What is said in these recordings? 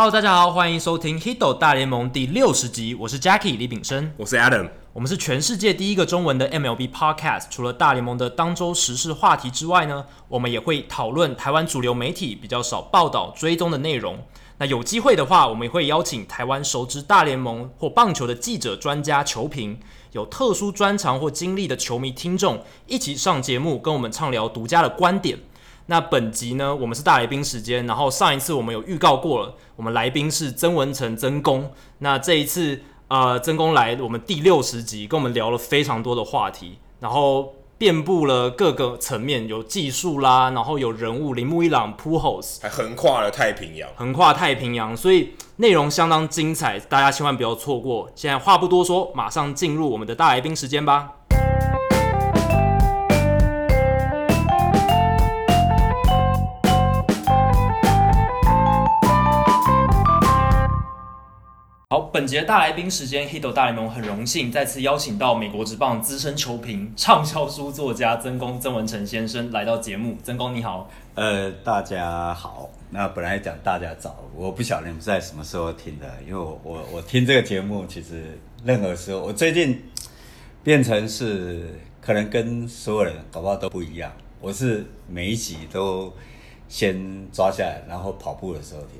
Hello，大家好，欢迎收听《Hito 大联盟》第六十集，我是 Jackie 李炳生，我是 Adam，我们是全世界第一个中文的 MLB Podcast。除了大联盟的当周时事话题之外呢，我们也会讨论台湾主流媒体比较少报道、追踪的内容。那有机会的话，我们也会邀请台湾熟知大联盟或棒球的记者、专家、球评，有特殊专长或经历的球迷听众，一起上节目跟我们畅聊独家的观点。那本集呢，我们是大来宾时间，然后上一次我们有预告过了，我们来宾是曾文成曾公。那这一次，呃，曾公来我们第六十集，跟我们聊了非常多的话题，然后遍布了各个层面，有技术啦，然后有人物，铃木一朗、Pujols，还横跨了太平洋，横跨太平洋，所以内容相当精彩，大家千万不要错过。现在话不多说，马上进入我们的大来宾时间吧。好，本节大来宾时间，Hito 大联盟很荣幸再次邀请到美国职棒资深球评、畅销书作家曾公曾文成先生来到节目。曾公你好，呃，大家好。那本来讲大家早，我不晓得你们在什么时候听的，因为我我我听这个节目，其实任何时候，我最近变成是可能跟所有人搞不好都不一样。我是每一集都先抓下来，然后跑步的时候听。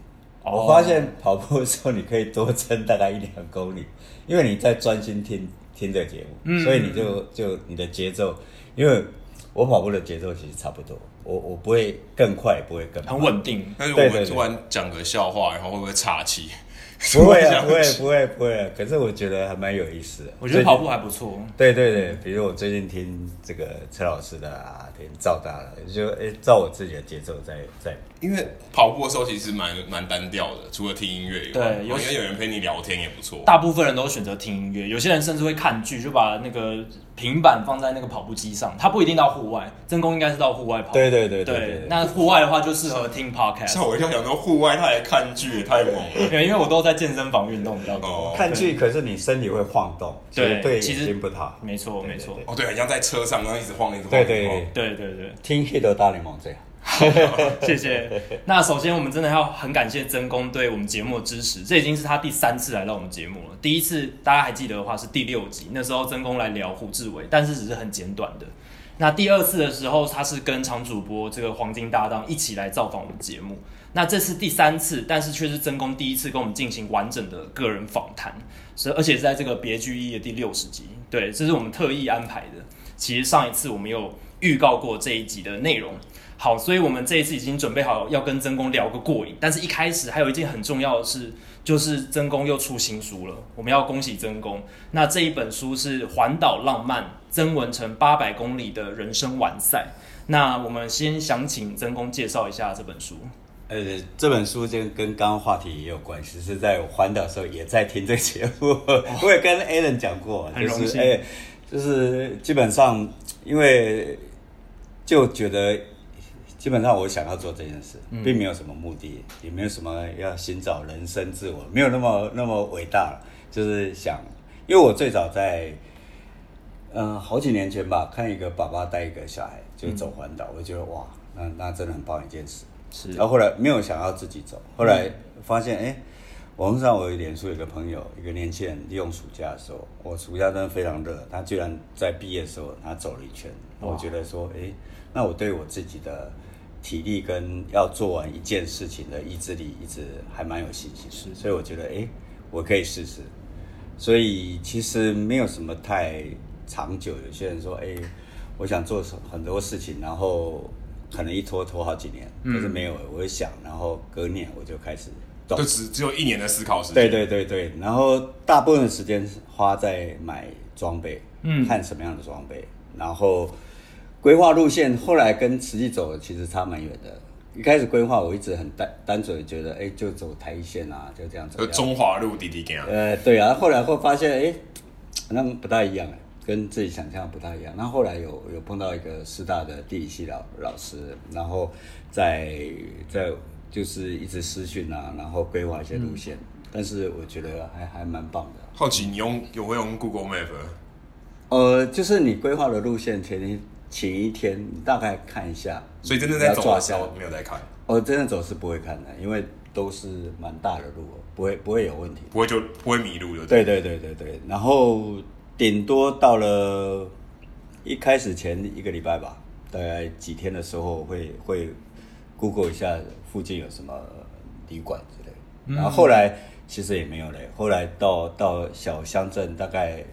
我发现跑步的时候，你可以多撑大概一两公里，因为你在专心听听这个节目，嗯、所以你就就你的节奏，因为我跑步的节奏其实差不多，我我不会更快，也不会更慢，很稳定。但是我们突然讲个笑话，然后会不会岔气？不会啊，不会，不会，不会啊。可是我觉得还蛮有意思的。我觉得跑步还不错。对对对，比如我最近听这个车老师的啊，听赵大的，就哎照我自己的节奏在在。因为跑步的时候其实蛮蛮单调的，除了听音乐以外，对，有些有人陪你聊天也不错。大部分人都选择听音乐，有些人甚至会看剧，就把那个平板放在那个跑步机上。它不一定到户外，真空应该是到户外跑。对对对对，对，对，对。那户外的话就适合听 podcast。像我一跳想说户外他还看剧太猛了。对，因为我都在健身房运动比较多。看剧可是你身体会晃动，对对，其实不好。没错没错。哦对，好像在车上然后一直晃一直晃。对对对对对，听 Hito 大联盟这样。好，谢谢。那首先，我们真的要很感谢曾公对我们节目的支持。这已经是他第三次来到我们节目了。第一次大家还记得的话是第六集，那时候曾公来聊胡志伟，但是只是很简短的。那第二次的时候，他是跟常主播这个黄金搭档一起来造访我们节目。那这是第三次，但是却是曾公第一次跟我们进行完整的个人访谈，所以而且是在这个别具意义的第六十集。对，这是我们特意安排的。其实上一次我们有预告过这一集的内容。好，所以我们这一次已经准备好要跟曾公聊个过瘾，但是一开始还有一件很重要的事，就是曾公又出新书了，我们要恭喜曾公。那这一本书是《环岛浪漫：曾文成八百公里的人生完赛》。那我们先想请曾公介绍一下这本书。呃，这本书就跟刚刚话题也有关系，是在我环岛的时候也在听这个节目，哦、我也跟 Alan 讲过，就是、很荣幸，哎，就是基本上因为就觉得。基本上我想要做这件事，并没有什么目的，也没有什么要寻找人生自我，没有那么那么伟大，就是想，因为我最早在，嗯、呃，好几年前吧，看一个爸爸带一个小孩就走环岛，我就觉得哇，那那真的很棒一件事。是，然后后来没有想要自己走，后来发现，哎，网络上我有脸书有个朋友，一个年轻人利用暑假的时候，我暑假真的非常热，他居然在毕业的时候他走了一圈，我觉得说，哎，那我对我自己的。体力跟要做完一件事情的意志力，一直还蛮有信心，是，所以我觉得，哎，我可以试试。所以其实没有什么太长久。有些人说，哎，我想做很多事情，然后可能一拖拖好几年，可是没有。我会想，然后隔年我就开始动，就只只有一年的思考时间。对对对对，然后大部分的时间花在买装备，嗯，看什么样的装备，然后。规划路线，后来跟实际走的其实差蛮远的。一开始规划，我一直很单单纯觉得，哎、欸，就走台一线啊，就这样走。中华路滴滴讲。呃，对啊，后来会发现，哎、欸，那不大一样，跟自己想象不大一样。那后来有有碰到一个师大的地理系老老师，然后在在就是一直私讯啊，然后规划一些路线。嗯、但是我觉得还还蛮棒的。好奇你用有没有用 Google Map？呃，就是你规划的路线，前天。前一天，你大概看一下，所以真的在走的时候没有在看。我真的走是不会看的，因为都是蛮大的路，不会不会有问题，不会就不会迷路的。对对对对对，然后顶多到了一开始前一个礼拜吧，大概几天的时候会会 Google 一下附近有什么旅馆之类，的、然后后来其实也没有嘞，后来到到小乡镇，大概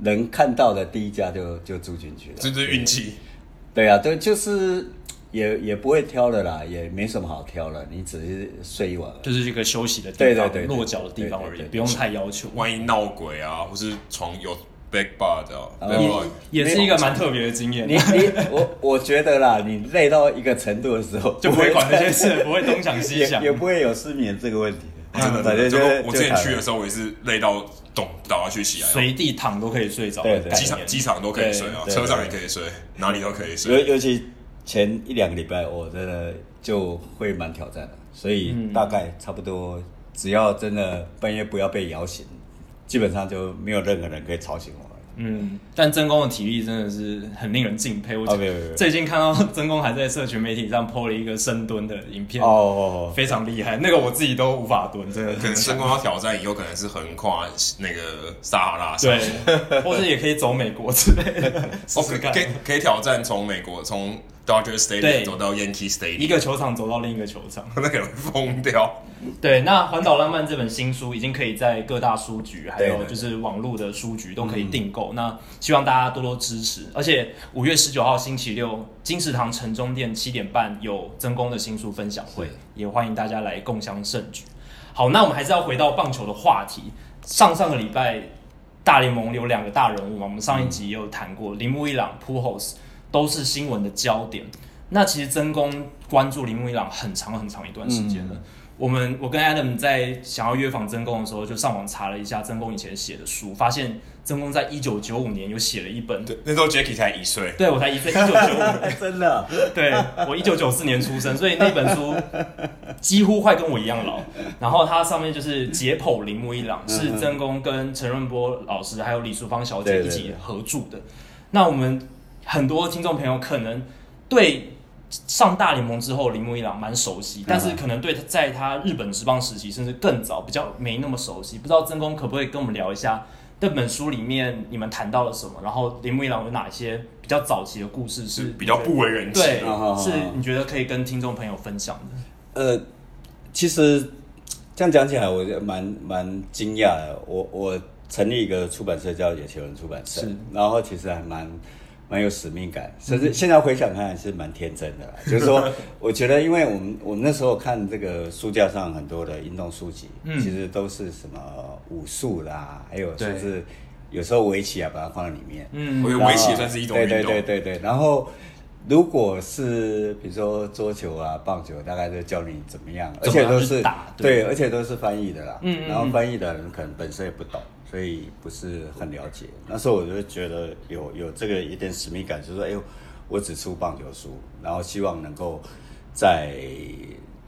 能看到的第一家就就住进去了，这是运气。对啊，对，就是。也也不会挑的啦，也没什么好挑了，你只是睡一晚，就是一个休息的地方，对对对落脚的地方而已，不用太要求。万一闹鬼啊，或是床有 big bug 的，也是一个蛮特别的经验。你你我我觉得啦，你累到一个程度的时候，就不会管那些事，不会东想西想，也不会有失眠这个问题。真的，我之前去的时候，我也是累到动倒下去起来，随地躺都可以睡着。对，机场机场都可以睡啊，车上也可以睡，哪里都可以睡。尤尤其。前一两个礼拜，我真的就会蛮挑战的，所以大概差不多，只要真的半夜不要被摇醒，基本上就没有任何人可以吵醒我。嗯，但曾公的体力真的是很令人敬佩。我最近看到曾公还在社群媒体上 po 了一个深蹲的影片，哦，非常厉害。那个我自己都无法蹲，真的。可能曾公要挑战以后，可能是横跨那个撒哈拉，对，或者也可以走美国之类的。可以可以挑战从美国从 Dodger Stadium 走到 Yankee Stadium，一个球场走到另一个球场，那可能疯掉。对，那《环岛浪漫》这本新书已经可以在各大书局，还有就是网络的书局都可以订购。那希望大家多多支持。而且五月十九号星期六，金石堂城中店七点半有曾公的新书分享会，也欢迎大家来共襄盛举。好，那我们还是要回到棒球的话题。上上个礼拜，大联盟有两个大人物嘛，我们上一集也有谈过，铃木一朗、Pujols 都是新闻的焦点。那其实曾公关注铃木一朗很长很长一段时间了。嗯我们我跟 Adam 在想要约访曾公的时候，就上网查了一下曾公以前写的书，发现曾公在一九九五年有写了一本。对，那时候 Jacky 才一岁。对，我才一岁，一九九五年。真的？对，我一九九四年出生，所以那本书几乎快跟我一样老。然后它上面就是解剖铃木一朗，是曾公跟陈润波老师还有李淑芳小姐一起合著的。那我们很多听众朋友可能对。上大联盟之后，铃木一朗蛮熟悉，但是可能对他在他日本职棒时期，甚至更早，比较没那么熟悉。不知道曾公可不可以跟我们聊一下这本书里面你们谈到了什么？然后铃木一朗有哪些比较早期的故事是比较不为人知？对，是你觉得可以跟听众朋友分享的？呃，其实这样讲起来，我觉得蛮蛮惊讶的。我我成立一个出版社叫野球人出版社，是然后其实还蛮。蛮有使命感，甚至现在回想看是蛮天真的啦。就是说，我觉得，因为我们我们那时候看这个书架上很多的运动书籍，嗯、其实都是什么武术啦，还有甚至有时候围棋啊，把它放在里面。嗯，我觉得围棋算是一种运动。对对对对对。然后，如果是比如说桌球啊、棒球，大概就教你怎么样，而且都是打对，对，而且都是翻译的啦。嗯，嗯，嗯。然后翻译的人可能本身也不懂。所以不是很了解，那时候我就觉得有有这个一点使命感，就是说，哎呦，我只出棒球书，然后希望能够在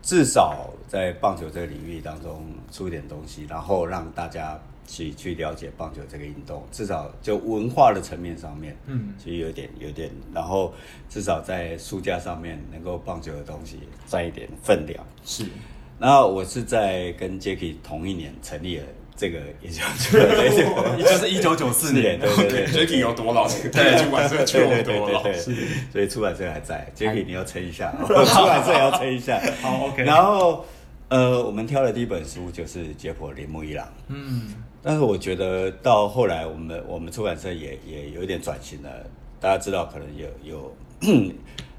至少在棒球这个领域当中出一点东西，然后让大家去去了解棒球这个运动，至少就文化的层面上面，嗯，其实有点有点，然后至少在书架上面能够棒球的东西占一点分量。是，然后我是在跟 Jacky 同一年成立了。这个也就也就是一九九四年，对对对，Jacky 有多老？对，出版社缺我多老？是，所以出版社还在，Jacky 你要撑一下，出版社也要撑一下。好，OK。然后，呃，我们挑的第一本书就是《解剖铃木一郎》。嗯，但是我觉得到后来，我们我们出版社也也有一点转型了。大家知道，可能有有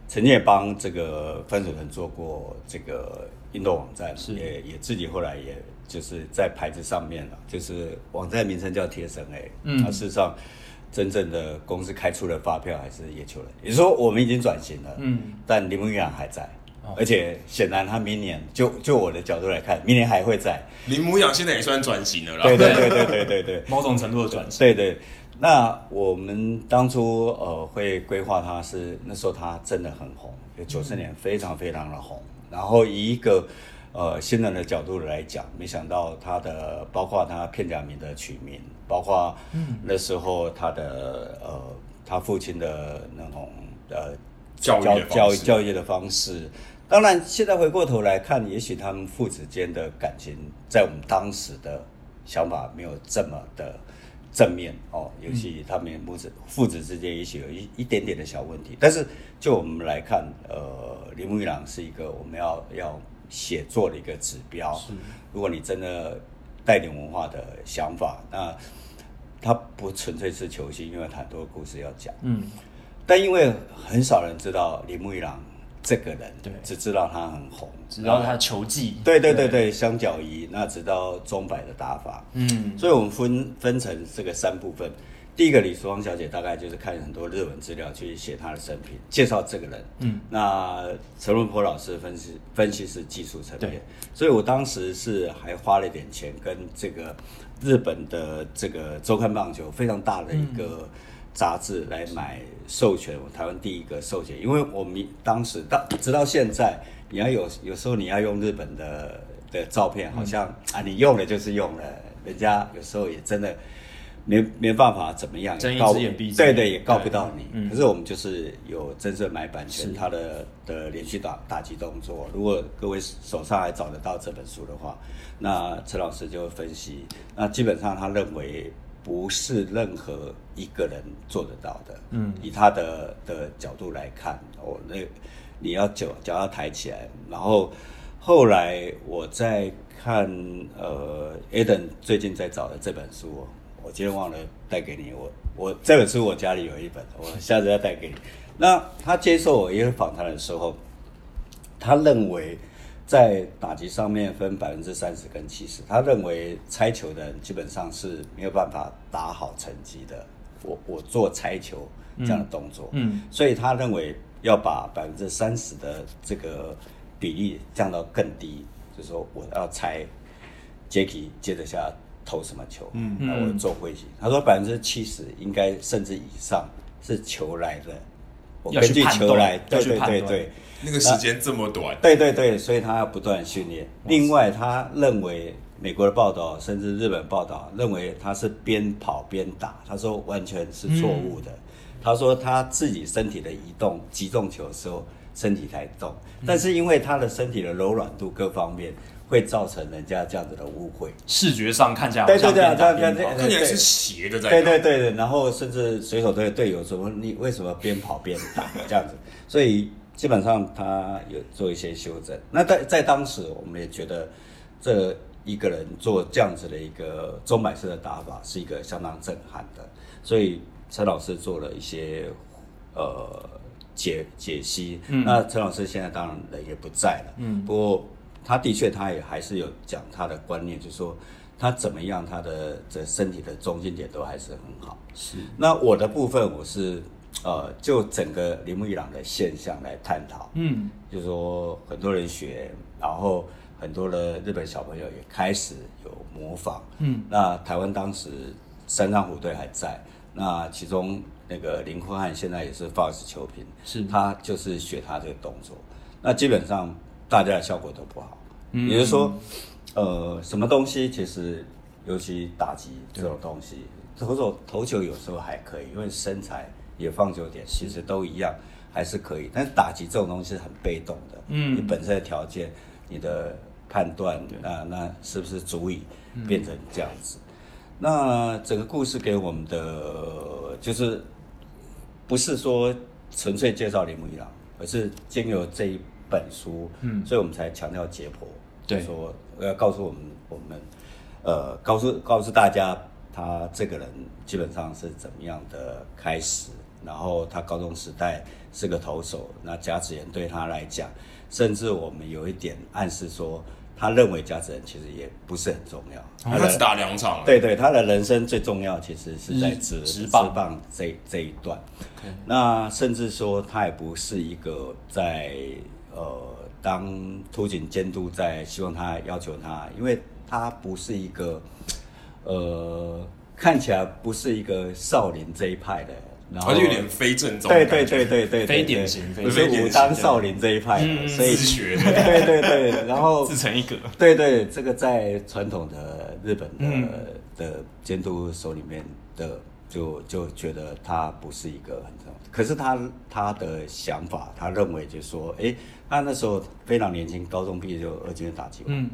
曾经也帮这个番薯藤做过这个运动网站，是也也自己后来也。就是在牌子上面了，就是网站名称叫贴身 A，嗯，而事实上，真正的公司开出的发票还是野球人，也就是说我们已经转型了，嗯，但铃木一朗还在，哦、而且显然他明年就就我的角度来看，明年还会在。铃木一朗现在也算转型了啦，对对对对对对对，某种程度的转型，对，对对。那我们当初呃会规划他是那时候他真的很红，有九四年非常非常的红，嗯、然后以一个。呃，新人的角度来讲，没想到他的包括他片假名的取名，包括那时候他的呃，他父亲的那种呃教教教育的方式，当然，现在回过头来看，也许他们父子间的感情，在我们当时的想法没有这么的正面哦。尤其他们母子父子之间，也许有一一点点的小问题。但是，就我们来看，呃，铃木一朗是一个我们要要写作的一个指标。是，如果你真的带点文化的想法，那他不纯粹是球星，因为他很多故事要讲。嗯。但因为很少人知道铃木一朗这个人，对，只知道他很红，知道他球技，对对对对，相较于那知道钟摆的打法，嗯，所以我们分分成这个三部分。第一个李淑芳小姐大概就是看很多日文资料去写她的生平，介绍这个人，嗯，那陈文坡老师分析分析是技术层面，所以我当时是还花了一点钱跟这个日本的这个周刊棒球非常大的一个。嗯。杂志来买授权，我台湾第一个授权，因为我们当时到直到现在，你要有有时候你要用日本的的照片，好像、嗯、啊你用了就是用了，人家有时候也真的没没办法怎么样，睁一只眼闭一只眼，对对，也告不到你。嗯、可是我们就是有真正买版权，他的的连续打打击动作，如果各位手上还找得到这本书的话，那陈老师就会分析，那基本上他认为。不是任何一个人做得到的。嗯，以他的的角度来看，哦，那你要脚脚要抬起来。然后后来我在看，呃，Eden 最近在找的这本书，我今天忘了带给你。我我这本书我家里有一本，我下次要带给你。那他接受我一个访谈的时候，他认为。在打击上面分百分之三十跟七十，他认为拆球的人基本上是没有办法打好成绩的。我我做拆球这样的动作，嗯，嗯，所以他认为要把百分之三十的这个比例降到更低，就是说我要猜，Jacky 接着下投什么球，嗯，那我做会计。他说百分之七十应该甚至以上是球来的，我根据球来，对对对对。那个时间这么短，对对对，所以他要不断训练。另外，他认为美国的报道，甚至日本报道，认为他是边跑边打，他说完全是错误的。嗯、他说他自己身体的移动，击中球的时候身体才动，但是因为他的身体的柔软度各方面，会造成人家这样子的误会。视觉上看起来，对对对，看起来是斜的在。对对对，然后甚至水手队的队友说：“你为什么边跑边打这样子？”所以。基本上他有做一些修正。那在在当时，我们也觉得这一个人做这样子的一个中摆式的打法是一个相当震撼的。所以陈老师做了一些呃解解析。嗯、那陈老师现在当然人也不在了。嗯。不过他的确他也还是有讲他的观念，就是说他怎么样，他的这身体的中心点都还是很好。是。那我的部分我是。呃，就整个铃木一朗的现象来探讨，嗯，就是说很多人学，然后很多的日本小朋友也开始有模仿，嗯，那台湾当时三张虎队还在，那其中那个林坤汉现在也是 Fox 球评，是他就是学他这个动作，那基本上大家的效果都不好，嗯，也就是说，呃，什么东西其实尤其打击这种东西，投手投球有时候还可以，因为身材。也放久点，其实都一样，还是可以。但是打击这种东西是很被动的，嗯，你本身的条件、你的判断，那那是不是足以变成这样子？嗯、那整个故事给我们的就是不是说纯粹介绍铃木一郎，而是经由这一本书，嗯，所以我们才强调解剖，对，说我要告诉我们，我们呃，告诉告诉大家，他这个人基本上是怎么样的开始。然后他高中时代是个投手，那甲子园对他来讲，甚至我们有一点暗示说，他认为甲子园其实也不是很重要。他只打两场。对对，他的人生最重要其实是在职职棒这这一段。那甚至说他也不是一个在呃当突警监督，在希望他要求他，因为他不是一个呃看起来不是一一个少林这一派的。然后就有点非正宗，对对对对对，非典型，不是武当少林这一派的，所以自学，对对对，然后 自成一格，对对，这个在传统的日本的的监督手里面的就就觉得他不是一个很重要。可是他他的想法，他认为就是说，哎，他那时候非常年轻，高中毕业就二军打击。嗯，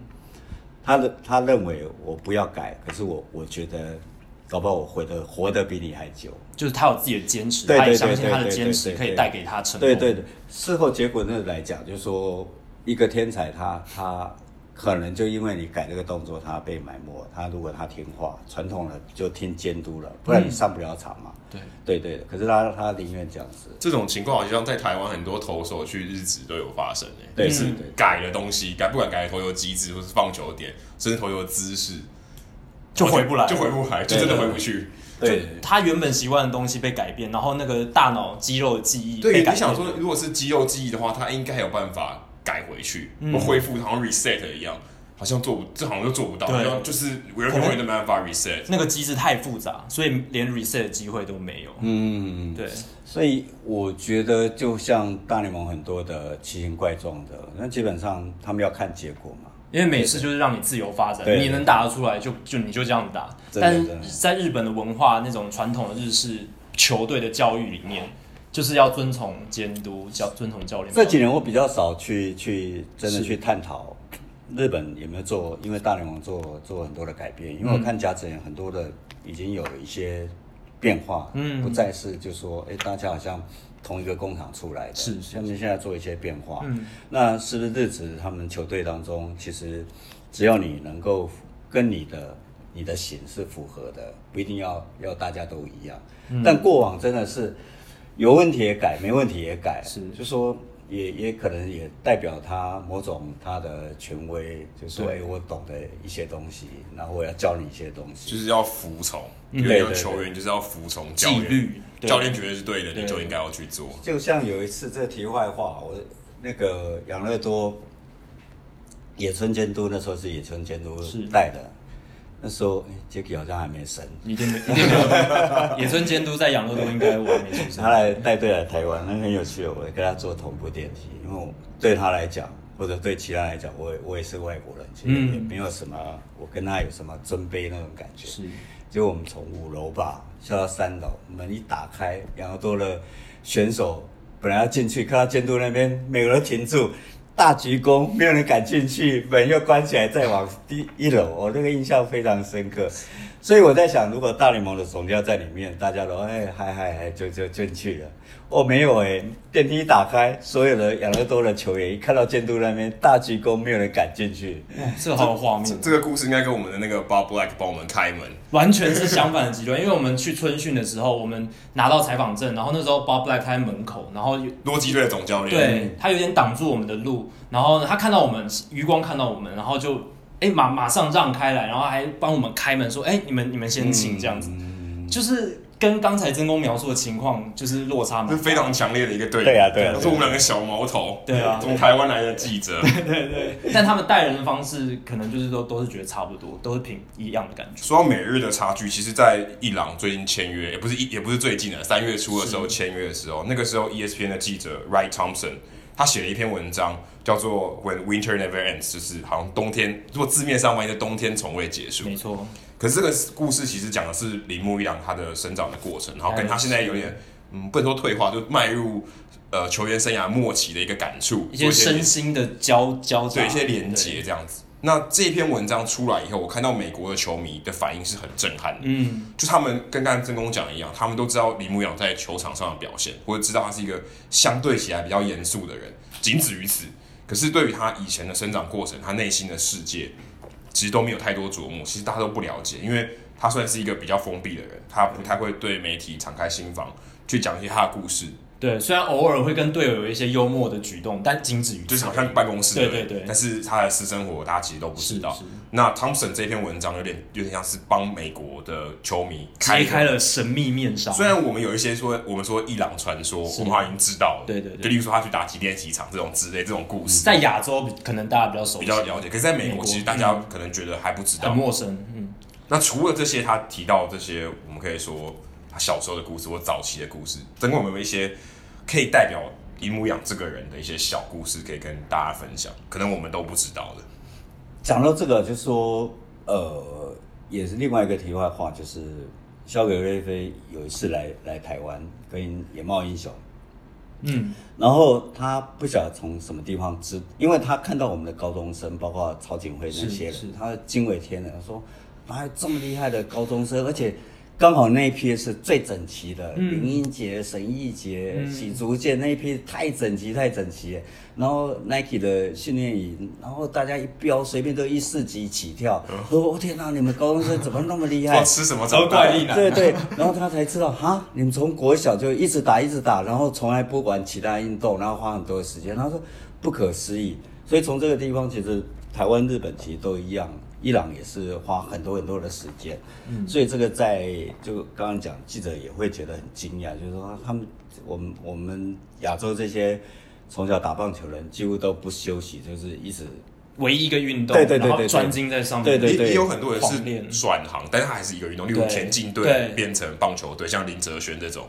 他的他认为我不要改，可是我我觉得，搞不好我活得活得比你还久。就是他有自己的坚持，他也相信他的坚持可以带给他成功。对对对，事后结果那来讲，就是说一个天才他，他他。可能就因为你改这个动作，他被埋没。他如果他听话，传统的就听监督了，不然你上不了场嘛。对对对的。可是他他宁愿这样子。这种情况好像在台湾很多投手去日职都有发生诶。对，是改了东西，改不管改投球机制，或是放球点，甚至投球姿势，就回不来，就回不来，就真的回不去。对，他原本习惯的东西被改变，然后那个大脑肌肉的记忆。对，你想说，如果是肌肉记忆的话，他应该有办法。改回去，或恢复，好像 reset 一样，好像做不，这好像就做不到，对，就是永远都没办法 reset。那个机制太复杂，所以连 reset 的机会都没有。嗯，对。所以我觉得，就像大联盟很多的奇形怪状的，那基本上他们要看结果嘛。因为美式就是让你自由发展，你能打得出来就就你就这样打。但是在日本的文化那种传统的日式球队的教育里面。就是要遵从监督，教遵从教练。这几年我比较少去去真的去探讨日本有没有做，因为大联盟做做很多的改变。因为我看甲子园很多的已经有一些变化，嗯，不再是就说，哎，大家好像同一个工厂出来的，是，他们现在做一些变化。嗯，那是不是日子他们球队当中，其实只要你能够跟你的你的型是符合的，不一定要要大家都一样。嗯，但过往真的是。有问题也改，没问题也改，是，就说也也可能也代表他某种他的权威，就说哎，我懂得一些东西，然后我要教你一些东西，就是要服从，因为球员就是要服从教练，教练觉得是对的，你就应该要去做。就像有一次这题外话，我那个养乐多野村监督那时候是野村监督带的。那时候杰克好像还没生，一定没，一定没有。野村监督在养乐多应该我还没出生。他来带队来台湾，那很有趣的。我跟他坐同步电梯，因为我对他来讲，或者对其他来讲，我也我也是外国人，其实也没有什么，我跟他有什么尊卑那种感觉。是，结果我们从五楼吧下到三楼，门一打开，养乐多的选手本来要进去，看到监督那边，每个人停住。大鞠躬，没有人敢进去，门又关起来，再往第一楼，我那个印象非常深刻。所以我在想，如果大联盟的总教在里面，大家都哎嗨嗨嗨，就就进去了。哦，没有哎，电梯一打开，所有的养乐多的球员一看到监督那边大鞠躬，没有人敢进去。这好有画面这。这个故事应该跟我们的那个 Bob Black 帮我们开门，完全是相反的极端。因为我们去春训的时候，我们拿到采访证，然后那时候 Bob Black 开门口，然后洛基队的总教练，对，他有点挡住我们的路，然后他看到我们余光看到我们，然后就哎马马上让开来，然后还帮我们开门说，哎你们你们先请这样子，嗯、就是。跟刚才真公描述的情况就是落差嘛，是非常强烈的一个对比。对啊，对啊，是我们两个小毛头。对啊，从台湾来的记者。对对对。但他们带人的方式，可能就是都都是觉得差不多，都是挺一样的感觉。说到美日的差距，其实，在伊朗最近签约，也不是一也不是最近的，三月初的时候签约的时候，那个时候 ESPN 的记者 Wright Thompson，他写了一篇文章，叫做 When Winter Never Ends，就是好像冬天，如果字面上翻译的冬天从未结束。没错。可是这个故事其实讲的是铃木一朗他的生长的过程，然后跟他现在有点嗯，不能说退化，就迈入呃球员生涯末期的一个感触，一些身心的交交对一些连接这样子。那这篇文章出来以后，我看到美国的球迷的反应是很震撼的，嗯，就他们跟刚才真宫讲一样，他们都知道李牧阳在球场上的表现，或者知道他是一个相对起来比较严肃的人，仅止于此。可是对于他以前的生长过程，他内心的世界。其实都没有太多琢磨，其实大家都不了解，因为他算是一个比较封闭的人，他不太会对媒体敞开心房去讲一些他的故事。对，虽然偶尔会跟队友有一些幽默的举动，但仅止于就是好像办公室对对对，但是他的私生活大家其实都不知道。那 Thompson 这篇文章有点有点像是帮美国的球迷揭开了神秘面纱。虽然我们有一些说我们说伊朗传说，我们好像已经知道了，对对对，就例如说他去打几练几场这种之类这种故事，在亚洲可能大家比较熟，比较了解，可是在美国其实大家可能觉得还不知道，很陌生。嗯，那除了这些他提到这些，我们可以说他小时候的故事或早期的故事，等我们有一些。可以代表铃木一朗这个人的一些小故事，可以跟大家分享，可能我们都不知道的。讲到这个，就是说，呃，也是另外一个题外话，就是肖伟瑞菲有一次来来台湾跟野猫英雄，嗯，然后他不晓得从什么地方知，因为他看到我们的高中生，包括曹景辉那些人，他惊为天人，说哪有这么厉害的高中生，而且。刚好那一批是最整齐的，林英杰、沈奕杰、许竹剑那一批太整齐、太整齐。然后 Nike 的训练营，然后大家一飙，随便都一四级起跳。我、哦、天哪，你们高中生怎么那么厉害？吃什么招怪力呢？对对。然后他才知道，哈，你们从国小就一直打，一直打，然后从来不管其他运动，然后花很多的时间。他说不可思议。所以从这个地方，其实台湾、日本其实都一样。伊朗也是花很多很多的时间，嗯，所以这个在就刚刚讲，记者也会觉得很惊讶，就是说他们我们我们亚洲这些从小打棒球人几乎都不休息，就是一直唯一一个运动，对对对对，专精在上面，对对对，也有很多人是转行，但是他还是一个运动，例如田径队变成棒球队，像林哲轩这种。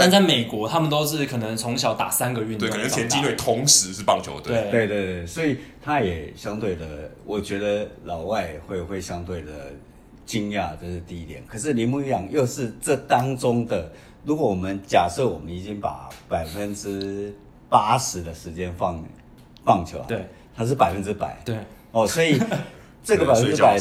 但在美国，他们都是可能从小打三个运动，对，可能田径队同时是棒球队，对。对对，所以他也相对的，我觉得老外会会相对的惊讶，这是第一点。可是铃木一朗又是这当中的，如果我们假设我们已经把百分之八十的时间放棒球，对，他是百分之百，对，哦，所以 这个百分之百，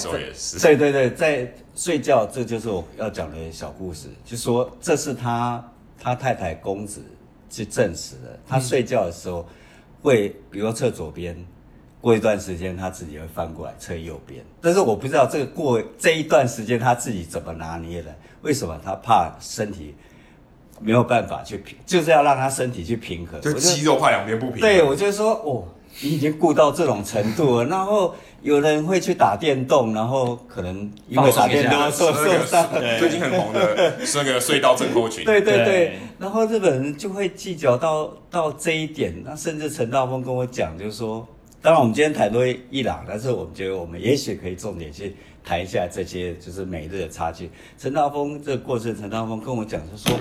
对对对，在睡觉，这就是我要讲的小故事，就说这是他。他太太公子去证实了，他睡觉的时候会，比如说侧左边，过一段时间他自己会翻过来侧右边。但是我不知道这个过这一段时间他自己怎么拿捏的？为什么他怕身体没有办法去平，就是要让他身体去平衡，就肌肉怕两边不平衡。对，我就说哦，你已经顾到这种程度了，然后。有人会去打电动，然后可能因为打电动受受伤。最近很红的那个隧道症候群。对对对，然后日本人就会计较到到这一点。那甚至陈道峰跟我讲，就是说，当然我们今天谈多伊朗，但是我们觉得我们也许可以重点去谈一下这些就是美日的差距。陈道峰这个过程，陈道峰跟我讲就说，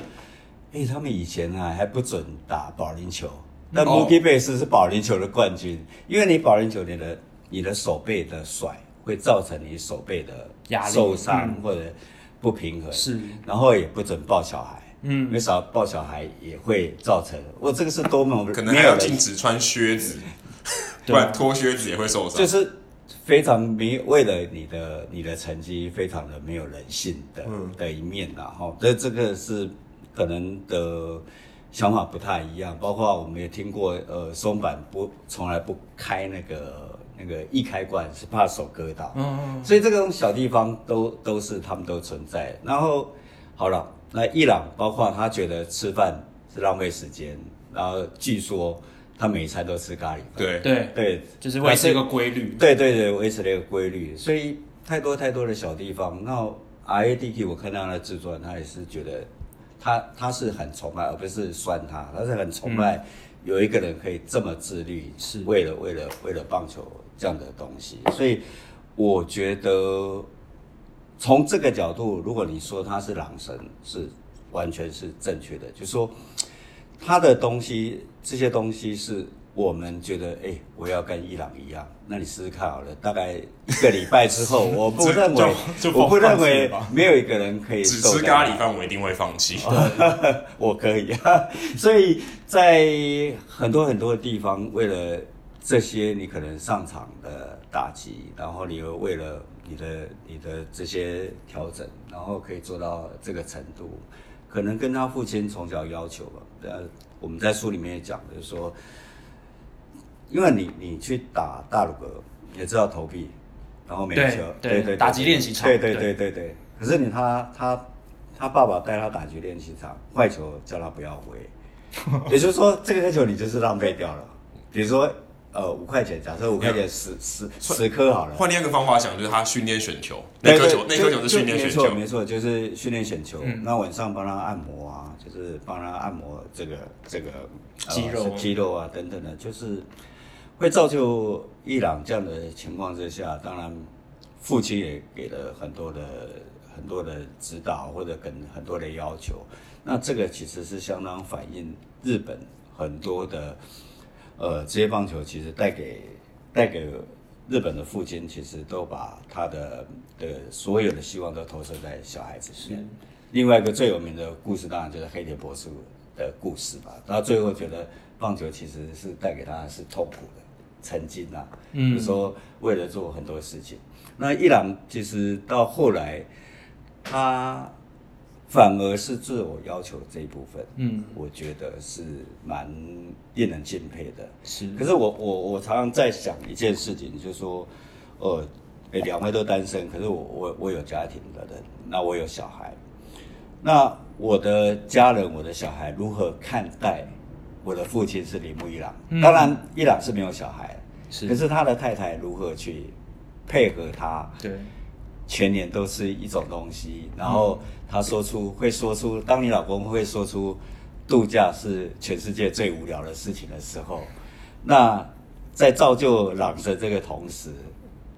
哎，他们以前啊还不准打保龄球，那 Mookie Betts 是保龄球的冠军，因为你保龄球你的。你的手背的甩会造成你手背的受伤或者不平衡，是，然后也不准抱小孩，嗯，因为少抱小孩也会造成，我这个是多么可能还有禁止穿靴子，不然脱靴子也会受伤，就是非常没为了你的你的成绩非常的没有人性的的一面呐，哈，这这个是可能的想法不太一样，包括我们也听过，呃，松板不从来不开那个。那个一开关是怕手割到，嗯嗯，所以这种小地方都都是他们都存在。然后好了，那伊朗包括他觉得吃饭是浪费时间，然后据说他每一餐都吃咖喱饭，对。对。对，就是维持一个规律，对对对，维持了一个规律。所以太多太多的小地方，那 IADK，我看到他的自传，他也是觉得他他是很崇拜，而不是酸他，他是很崇拜有一个人可以这么自律，是为了为了为了棒球。这样的东西，所以我觉得从这个角度，如果你说他是狼神，是完全是正确的。就是说他的东西，这些东西是我们觉得，哎，我要跟伊朗一样。那你试试看好了，大概一个礼拜之后，我不认为，我不认为没有一个人可以只吃咖喱饭，我一定会放弃。我可以。所以在很多很多的地方，为了。这些你可能上场的打击，然后你又为了你的你的这些调整，然后可以做到这个程度，可能跟他父亲从小要求吧。呃，我们在书里面也讲的，就是说，因为你你去打大鲁格，也知道投币，然后没球，对对对，打击练习场，对对对对对。可是你他他他爸爸带他打击练习场，坏球叫他不要回，也就是说这个球你就是浪费掉了，比如说。呃，五块钱，假设五块钱十十十颗好了。换另一个方法想，就是他训练选球，那颗球那颗球是训练选球，没错，就是训练选球。那晚上帮他按摩啊，就是帮他按摩这个这个肌肉肌肉啊等等的，就是会造就伊朗这样的情况之下，当然父亲也给了很多的很多的指导或者跟很多的要求。那这个其实是相当反映日本很多的。呃，职业棒球其实带给带给日本的父亲，其实都把他的的所有的希望都投射在小孩子身上。另外一个最有名的故事，当然就是黑田博士的故事吧。他最后觉得棒球其实是带给他是痛苦的，曾经啊，嗯，就是说为了做很多事情。那伊朗其实到后来，他反而是自我要求这一部分，嗯，我觉得是蛮令人敬佩的。是，可是我我我常常在想一件事情，就是说，呃，欸，两位都单身，可是我我我有家庭的人，那我有小孩，那我的家人，我的小孩如何看待我的父亲是铃木一郎？嗯，当然，一郎是没有小孩，是，可是他的太太如何去？配合他，对，全年都是一种东西。然后他说出，会说出，当你老公会说出，度假是全世界最无聊的事情的时候，那在造就朗的这个同时，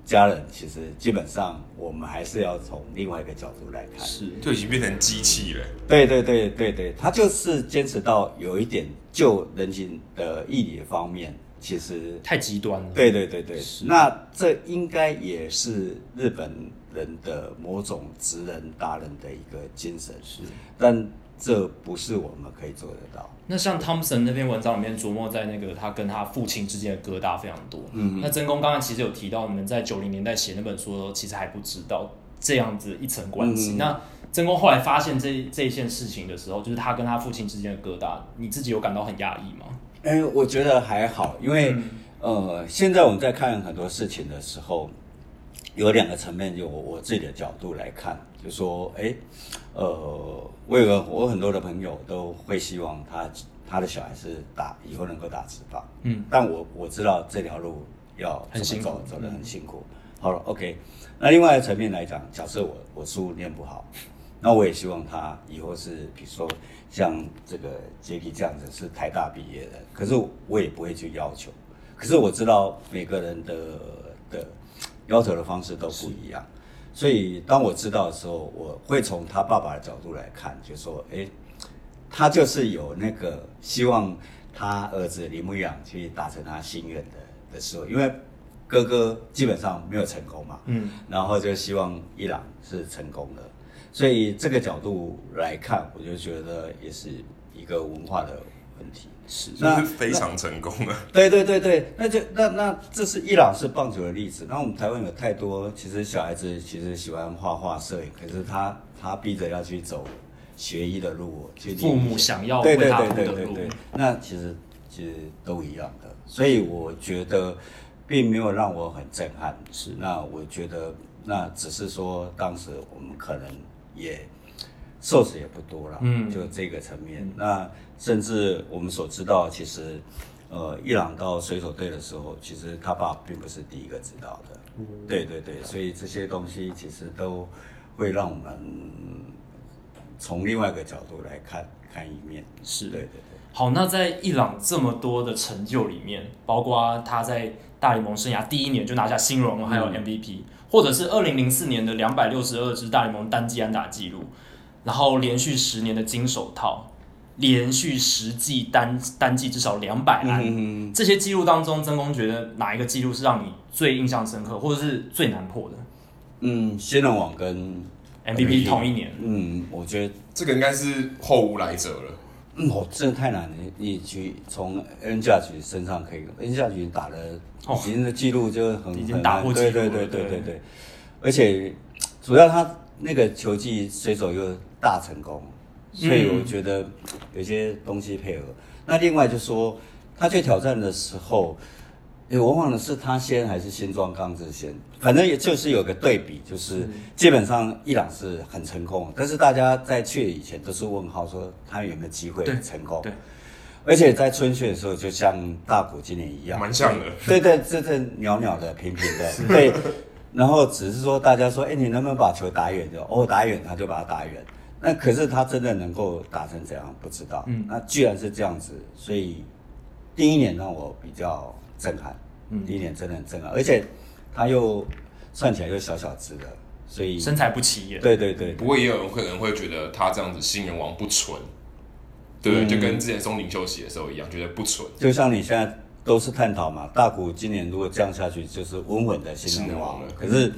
家人其实基本上我们还是要从另外一个角度来看，是，就已经变成机器了。对对对对对，他就是坚持到有一点就人情的义理的方面。其实太极端了。对对对对，那这应该也是日本人的某种职人达人的一个精神，是。但这不是我们可以做得到。那像汤森那篇文章里面琢磨在那个他跟他父亲之间的疙瘩非常多。嗯。那真公刚刚其实有提到，你们在九零年代写那本书的时候，其实还不知道这样子一层关系。嗯、那真公后来发现这这一件事情的时候，就是他跟他父亲之间的疙瘩，你自己有感到很压抑吗？哎、欸，我觉得还好，因为、嗯、呃，现在我们在看很多事情的时候，有两个层面，就我我自己的角度来看，就说，哎、欸，呃，我有个我很多的朋友都会希望他他的小孩是打以后能够打职棒，嗯，但我我知道这条路要怎么走，走，走得很辛苦。嗯、好了，OK，那另外一个层面来讲，假设我我书念不好。那我也希望他以后是，比如说像这个杰克这样子是台大毕业的，可是我也不会去要求。可是我知道每个人的的要求的方式都不一样，所以当我知道的时候，我会从他爸爸的角度来看，就说，哎，他就是有那个希望他儿子铃木一朗去达成他心愿的的时候，因为哥哥基本上没有成功嘛，嗯，然后就希望伊朗是成功的。所以这个角度来看，我就觉得也是一个文化的问题。是，那是非常成功的。对对对对，那就那那这是伊朗式棒球的例子。那我们台湾有太多，其实小孩子其实喜欢画画、摄影，可是他他逼着要去走学医的路，去父母想要对对对对对对，那其实其实都一样的。所以我觉得并没有让我很震撼。是，那我觉得那只是说当时我们可能。也受死也不多了，嗯，就这个层面。嗯、那甚至我们所知道，其实，呃，伊朗到水手队的时候，其实他爸并不是第一个知道的。嗯、对对对，所以这些东西其实都会让我们从另外一个角度来看看一面。是，对对对。好，那在伊朗这么多的成就里面，包括他在大联盟生涯第一年就拿下新人，还有 MVP。嗯或者是二零零四年的两百六十二支大联盟单季安打记录，然后连续十年的金手套，连续十季单单季至少两百安，这些记录当中，曾公觉得哪一个记录是让你最印象深刻，或者是最难破的？嗯，仙人网跟 MVP 同一年。嗯，我觉得这个应该是后无来者了。嗯，哦，真的太难了。你去从 Aaron Judge 身上可以，Aaron Judge 打了，已经的记录就很、哦、已经打。对对对对对对，而且主要他那个球技随手又大成功，所以我觉得有些东西配合。嗯、那另外就说他去挑战的时候。哎，我忘了是他先还是新庄刚志先，反正也就是有个对比，就是基本上伊朗是很成功，但是大家在去以前都是问号，说他有没有机会成功。对，对而且在春训的时候，就像大谷今年一样，蛮像的。对对，这这袅袅的、平平的。对，然后只是说大家说，哎，你能不能把球打远？就哦，打远他就把它打远。那可是他真的能够打成怎样？不知道。嗯，那既然是这样子，所以第一年让我比较。震撼，嗯，第一年真的很震撼，而且他又算起来又小小只的，所以身材不起眼。对对对，不过也有人可能会觉得他这样子新人王不纯，对不对？嗯、就跟之前松林休息的时候一样，觉得不纯。就像你现在都是探讨嘛，大股今年如果这样下去，就是稳稳的新人王了。可是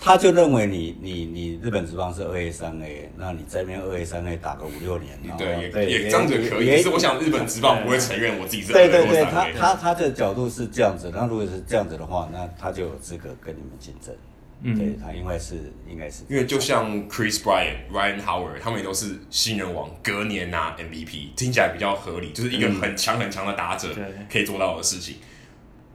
他就认为你你你日本职棒是二 A 三 A，那你在那边二 A 三 A 打个五六年，对，也也这样子可以。可是我想日本职棒不会承认我自己是二 A 三 A。对对对，他他他的角度是这样子，那如果是这样子的话，那他就有资格跟你们竞争。嗯，对他应该是应该是，因为就像 Chris Bryant、Ryan Howard，他们也都是新人王，隔年拿 MVP，听起来比较合理，就是一个很强很强的打者可以做到的事情。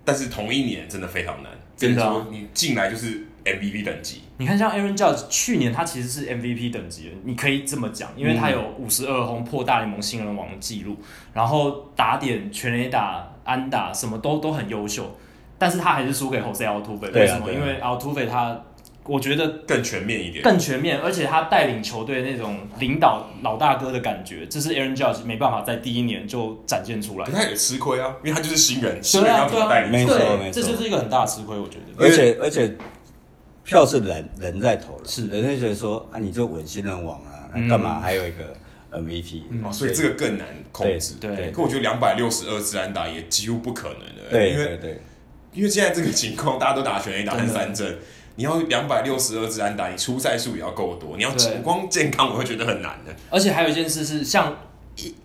但是同一年真的非常难，真的，你进来就是 MVP 等级。你看，像 Aaron Judge 去年他其实是 MVP 等级的，你可以这么讲，因为他有五十二轰破大联盟新人王的记录，然后打点、全垒打、安打什么都都很优秀。但是他还是输给 Jose Altuve，为什么？因为 Altuve 他，我觉得更全面一点，更全面，而且他带领球队那种领导老大哥的感觉，这是 Aaron Judge 没办法在第一年就展现出来。他也吃亏啊，因为他就是新人，新人要怎么带领？没错，没错，这就是一个很大的吃亏，我觉得。而且而且票是人人在投了，是。人家觉得说啊，你就稳新人王啊，那干嘛？还有一个 MVP？哦所以这个更难控制。对，可我觉得两百六十二支安打也几乎不可能的，对，因为对。因为现在这个情况，大家都打全 A 打成三振，你要两百六十二支安打，你出赛数也要够多，你要光健康，我会觉得很难的。而且还有一件事是，像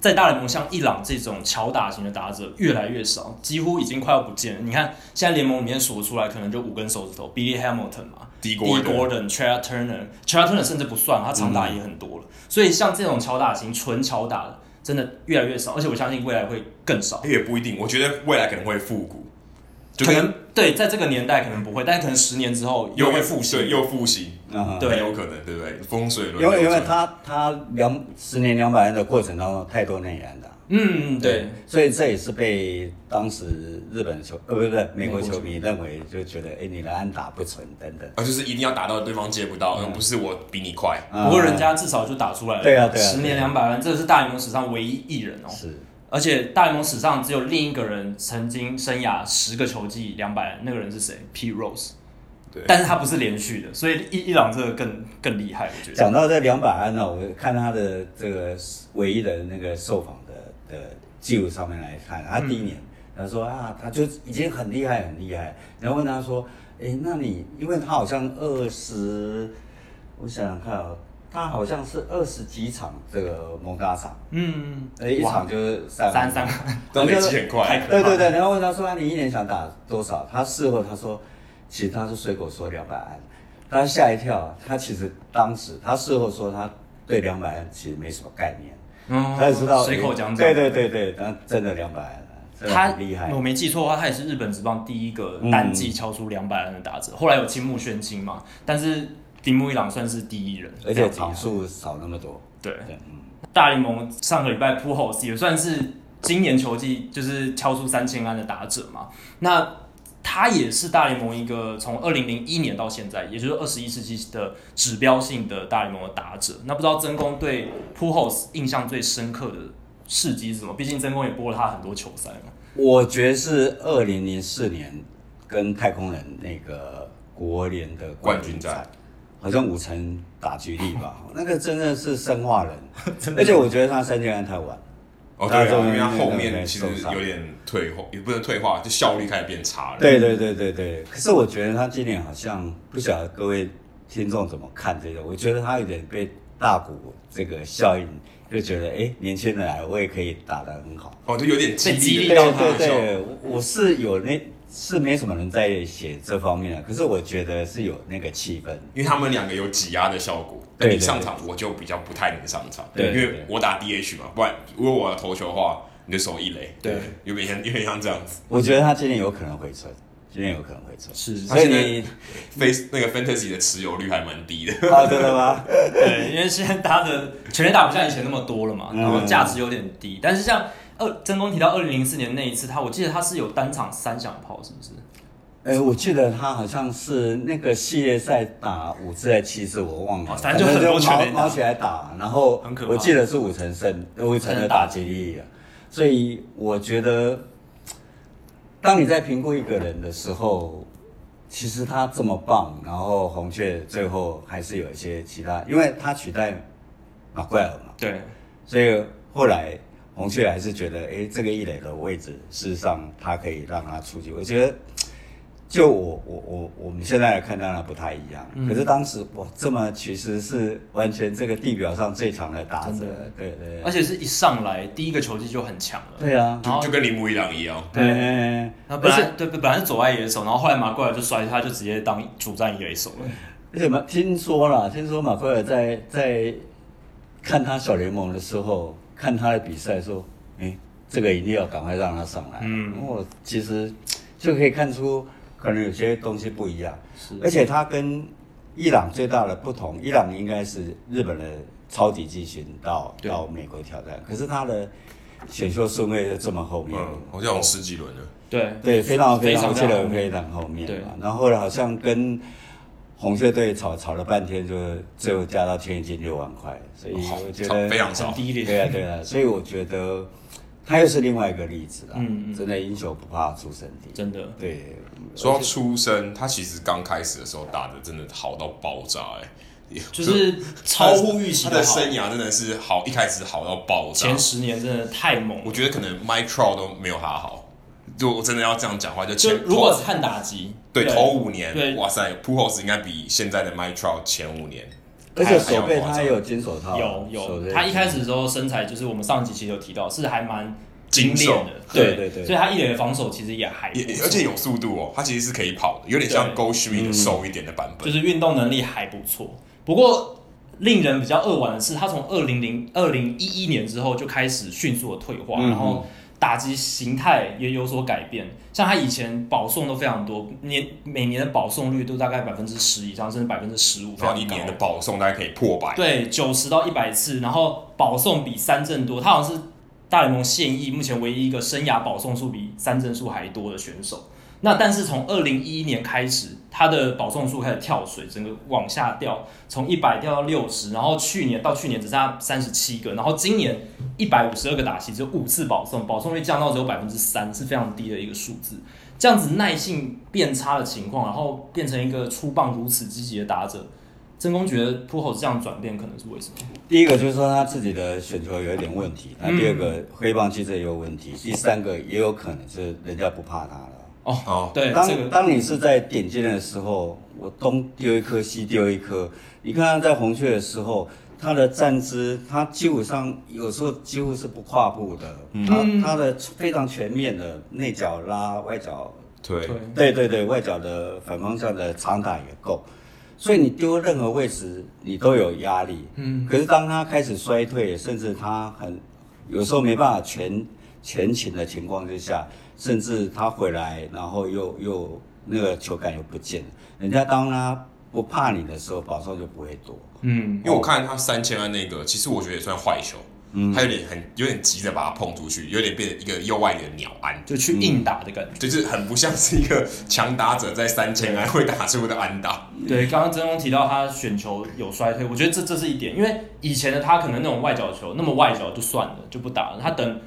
在大联盟，像伊朗这种强打型的打者越来越少，几乎已经快要不见了。你看现在联盟里面数出来，可能就五根手指头，Billy Hamilton 嘛，Dee Gordon，Trea Turner，Trea Turner 甚至不算，他长打也很多了。嗯、所以像这种强打型、纯强打的，真的越来越少，而且我相信未来会更少。也不一定，我觉得未来可能会复古。可能对，在这个年代可能不会，但是可能十年之后又会复兴，又复兴，对，有可能，对不对？风水轮。因为因为他他两十年两百年的过程当中太多内援的，嗯嗯对，所以这也是被当时日本球呃不是美国球迷认为就觉得哎你的安打不纯等等，啊就是一定要打到对方接不到，而不是我比你快。不过人家至少就打出来了，对啊对啊，十年两百万，这是大联盟史上唯一一人哦。是。而且大联盟史上只有另一个人曾经生涯十个球季两百，那个人是谁？Pete Rose。对。但是它不是连续的，所以伊伊朗这个更更厉害，我觉得。讲到这两百安呢，我看他的这个唯一的那个受访的的记录上面来看，他第一年、嗯、他说啊，他就已经很厉害很厉害，然后问他说，哎，那你因为他好像二十，我想想看啊。他好像是二十几场这个蒙大场，嗯，一场就是三三三，都累积很快。对对对，然后问他说：“你一 年想打多少？”他事后他说：“其实他是随口说两百安。”他吓一跳，他其实当时他事后说他对两百安其实没什么概念，嗯，他也知道随口讲讲。对对对对，他真的两百安，他厉害。我没记错的话，他也是日本职棒第一个单季敲出两百安的打者。后来有青木宣清嘛，但是。铃木一朗算是第一人，而且场数少那么多。对，对嗯、大联盟上个礼拜 Pujols 也算是今年球季就是敲出三千安的打者嘛。那他也是大联盟一个从二零零一年到现在，也就是二十一世纪的指标性的大联盟的打者。那不知道曾公对 Pujols 印象最深刻的事迹是什么？毕竟曾公也播了他很多球赛嘛。我觉得是二零零四年跟太空人那个国联的冠军赛。好像五成打击率吧，那个真的是生化人，而且我觉得他三千安太晚。哦，对，因为他后面其实有点退化，也不能退化，就效率开始变差了。对对对对对。可是我觉得他今年好像不晓得各位听众怎么看这个，我觉得他有点被大股这个效应，就觉得哎，年轻人来我也可以打得很好。哦，就有点激励到他。对对对，我是有那。是没什么人在写这方面的，可是我觉得是有那个气氛，因为他们两个有挤压的效果。对，你上场我就比较不太能上场，对，因为我打 DH 嘛，不然如果我要投球的话，你的手一垒。对，有点像有点像这样子。我觉得他今年有可能回春，今天有可能回春。是，所以你 Face 那个 Fantasy 的持有率还蛮低的。啊，真的吗？对，因为现在他的全垒打不像以前那么多了嘛，然后价值有点低，但是像。二曾公提到二零零四年那一次，他我记得他是有单场三响炮，是不是？哎、欸，我记得他好像是那个系列赛打五次还是七次，我忘了。反正就很多全毛起来打，然后我记得是五成胜，五成的打击力啊。所以我觉得，当你在评估一个人的时候，其实他这么棒，然后红雀最后还是有一些其他，因为他取代马奎尔嘛。对，所以后来。红雀还是觉得，哎，这个一垒的位置，事实上他可以让他出去。我觉得就我我我我们现在来看当然不太一样，嗯、可是当时哇，这么其实是完全这个地表上最强的打者，的。对，对对，而且是一上来第一个球技就很强了，对啊，就就跟铃木一朗一样，对，那本来对本来是左外野手，然后后来马奎尔就摔，他就直接当主战一垒手了。而且马听说了，听说马奎尔在在看他小联盟的时候，看他的比赛说，哎，这个一定要赶快让他上来，嗯，我其实 就可以看出。可能有些东西不一样，是，而且他跟伊朗最大的不同，伊朗应该是日本的超级巨星到到美国挑战，可是他的选秀顺位就这么后面，好像有十几轮了，对。对，非常非常非常非常后面，对，然后后来好像跟红色队吵吵了半天，就最后加到签一金六万块，所以我觉得非常少，对啊对啊，所以我觉得。他又是另外一个例子啊，嗯嗯，真的英雄不怕出身低，真的。对，说到出身，他其实刚开始的时候打的真的好到爆炸，哎，就是超乎预期的。他的生涯真的是好，一开始好到爆炸，前十年真的太猛。我觉得可能 Mike Trout 都没有他好。就我真的要这样讲话，就就如果是看打击，对头五年，哇塞，Pujols 应该比现在的 Mike Trout 前五年。而且手背他也有金手套，有有。他一开始的时候身材就是我们上集其实有提到，是还蛮精炼的。对对对。所以他一垒的防守其实也还，而且有速度哦。他其实是可以跑的，有点像 Goldschmidt 瘦一点的版本。就是运动能力还不错。不过令人比较扼腕的是，他从二零零二零一一年之后就开始迅速的退化，然后。打击形态也有所改变，像他以前保送都非常多，年每年的保送率都大概百分之十以上，甚至百分之十五，然后一年的保送大概可以破百，对，九十到一百次，然后保送比三振多，他好像是大联盟现役目前唯一一个生涯保送数比三振数还多的选手。那但是从二零一一年开始，他的保送数开始跳水，整个往下掉，从一百掉到六十，然后去年到去年只剩下三十七个，然后今年一百五十二个打席只有五次保送，保送率降到只有百分之三，是非常低的一个数字。这样子耐性变差的情况，然后变成一个出棒如此积极的打者，真宫觉得 Pujols 这样转变可能是为什么？第一个就是说他自己的选球有一点问题，那第二个黑棒其实也有问题，第三个也有可能是人家不怕他了。哦哦，对，当、这个、当你是在顶尖的时候，我东丢一颗，西丢一颗。你看他在红雀的时候，他的站姿，他基本上有时候几乎是不跨步的。嗯、他他的非常全面的内脚拉，外脚对对对对，外脚的反方向的长打也够。所以你丢任何位置，你都有压力。嗯。可是当他开始衰退，甚至他很有时候没办法全全勤的情况之下。甚至他回来，然后又又那个球感又不见了。人家当他不怕你的时候，保送就不会多。嗯，因为我看他三千万那个，其实我觉得也算坏球。嗯，他有点很有点急着把它碰出去，有点变成一个右外野的鸟安，就去硬打的感觉，就是很不像是一个强打者在三千安会打出的安打。对，刚刚真宫提到他选球有衰退，我觉得这这是一点，因为以前的他可能那种外角球那么外角就算了，就不打了，他等。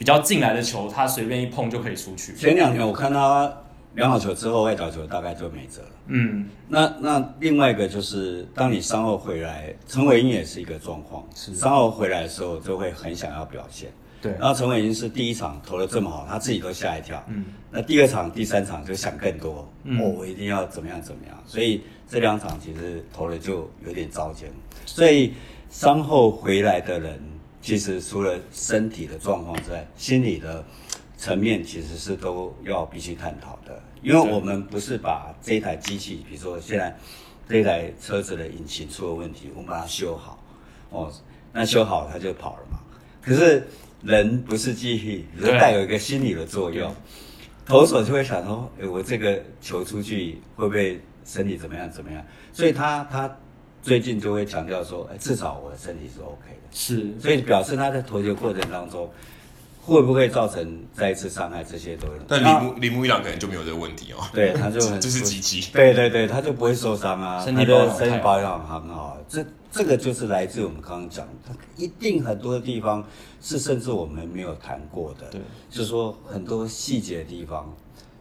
比较进来的球，他随便一碰就可以出去。前两年我看他两好球之后，外角球大概就没辙了。嗯，那那另外一个就是，当你伤后回来，陈伟英也是一个状况。是伤后回来的时候，就会很想要表现。对，然后陈伟英是第一场投的这么好，他自己都吓一跳。嗯，那第二场、第三场就想更多。嗯，哦，我一定要怎么样怎么样。所以这两场其实投的就有点糟践。所以伤后回来的人。其实除了身体的状况之外，心理的层面其实是都要必须探讨的。因为我们不是把这一台机器，比如说现在这一台车子的引擎出了问题，我们把它修好，哦，那修好它就跑了嘛。可是人不是机器，人带有一个心理的作用，投手就会想说，哎，我这个球出去会不会身体怎么样怎么样？所以他他。最近就会强调说，哎，至少我的身体是 OK 的，是，所以表示他在投球过程当中会不会造成再一次伤害，这些都有。但铃木铃木一朗可能就没有这个问题哦，对，他就这是积极，对对对，他就不会受伤啊，身体保养身体保养很好，这这个就是来自我们刚刚讲，他一定很多的地方是甚至我们没有谈过的，对，就是说很多细节的地方。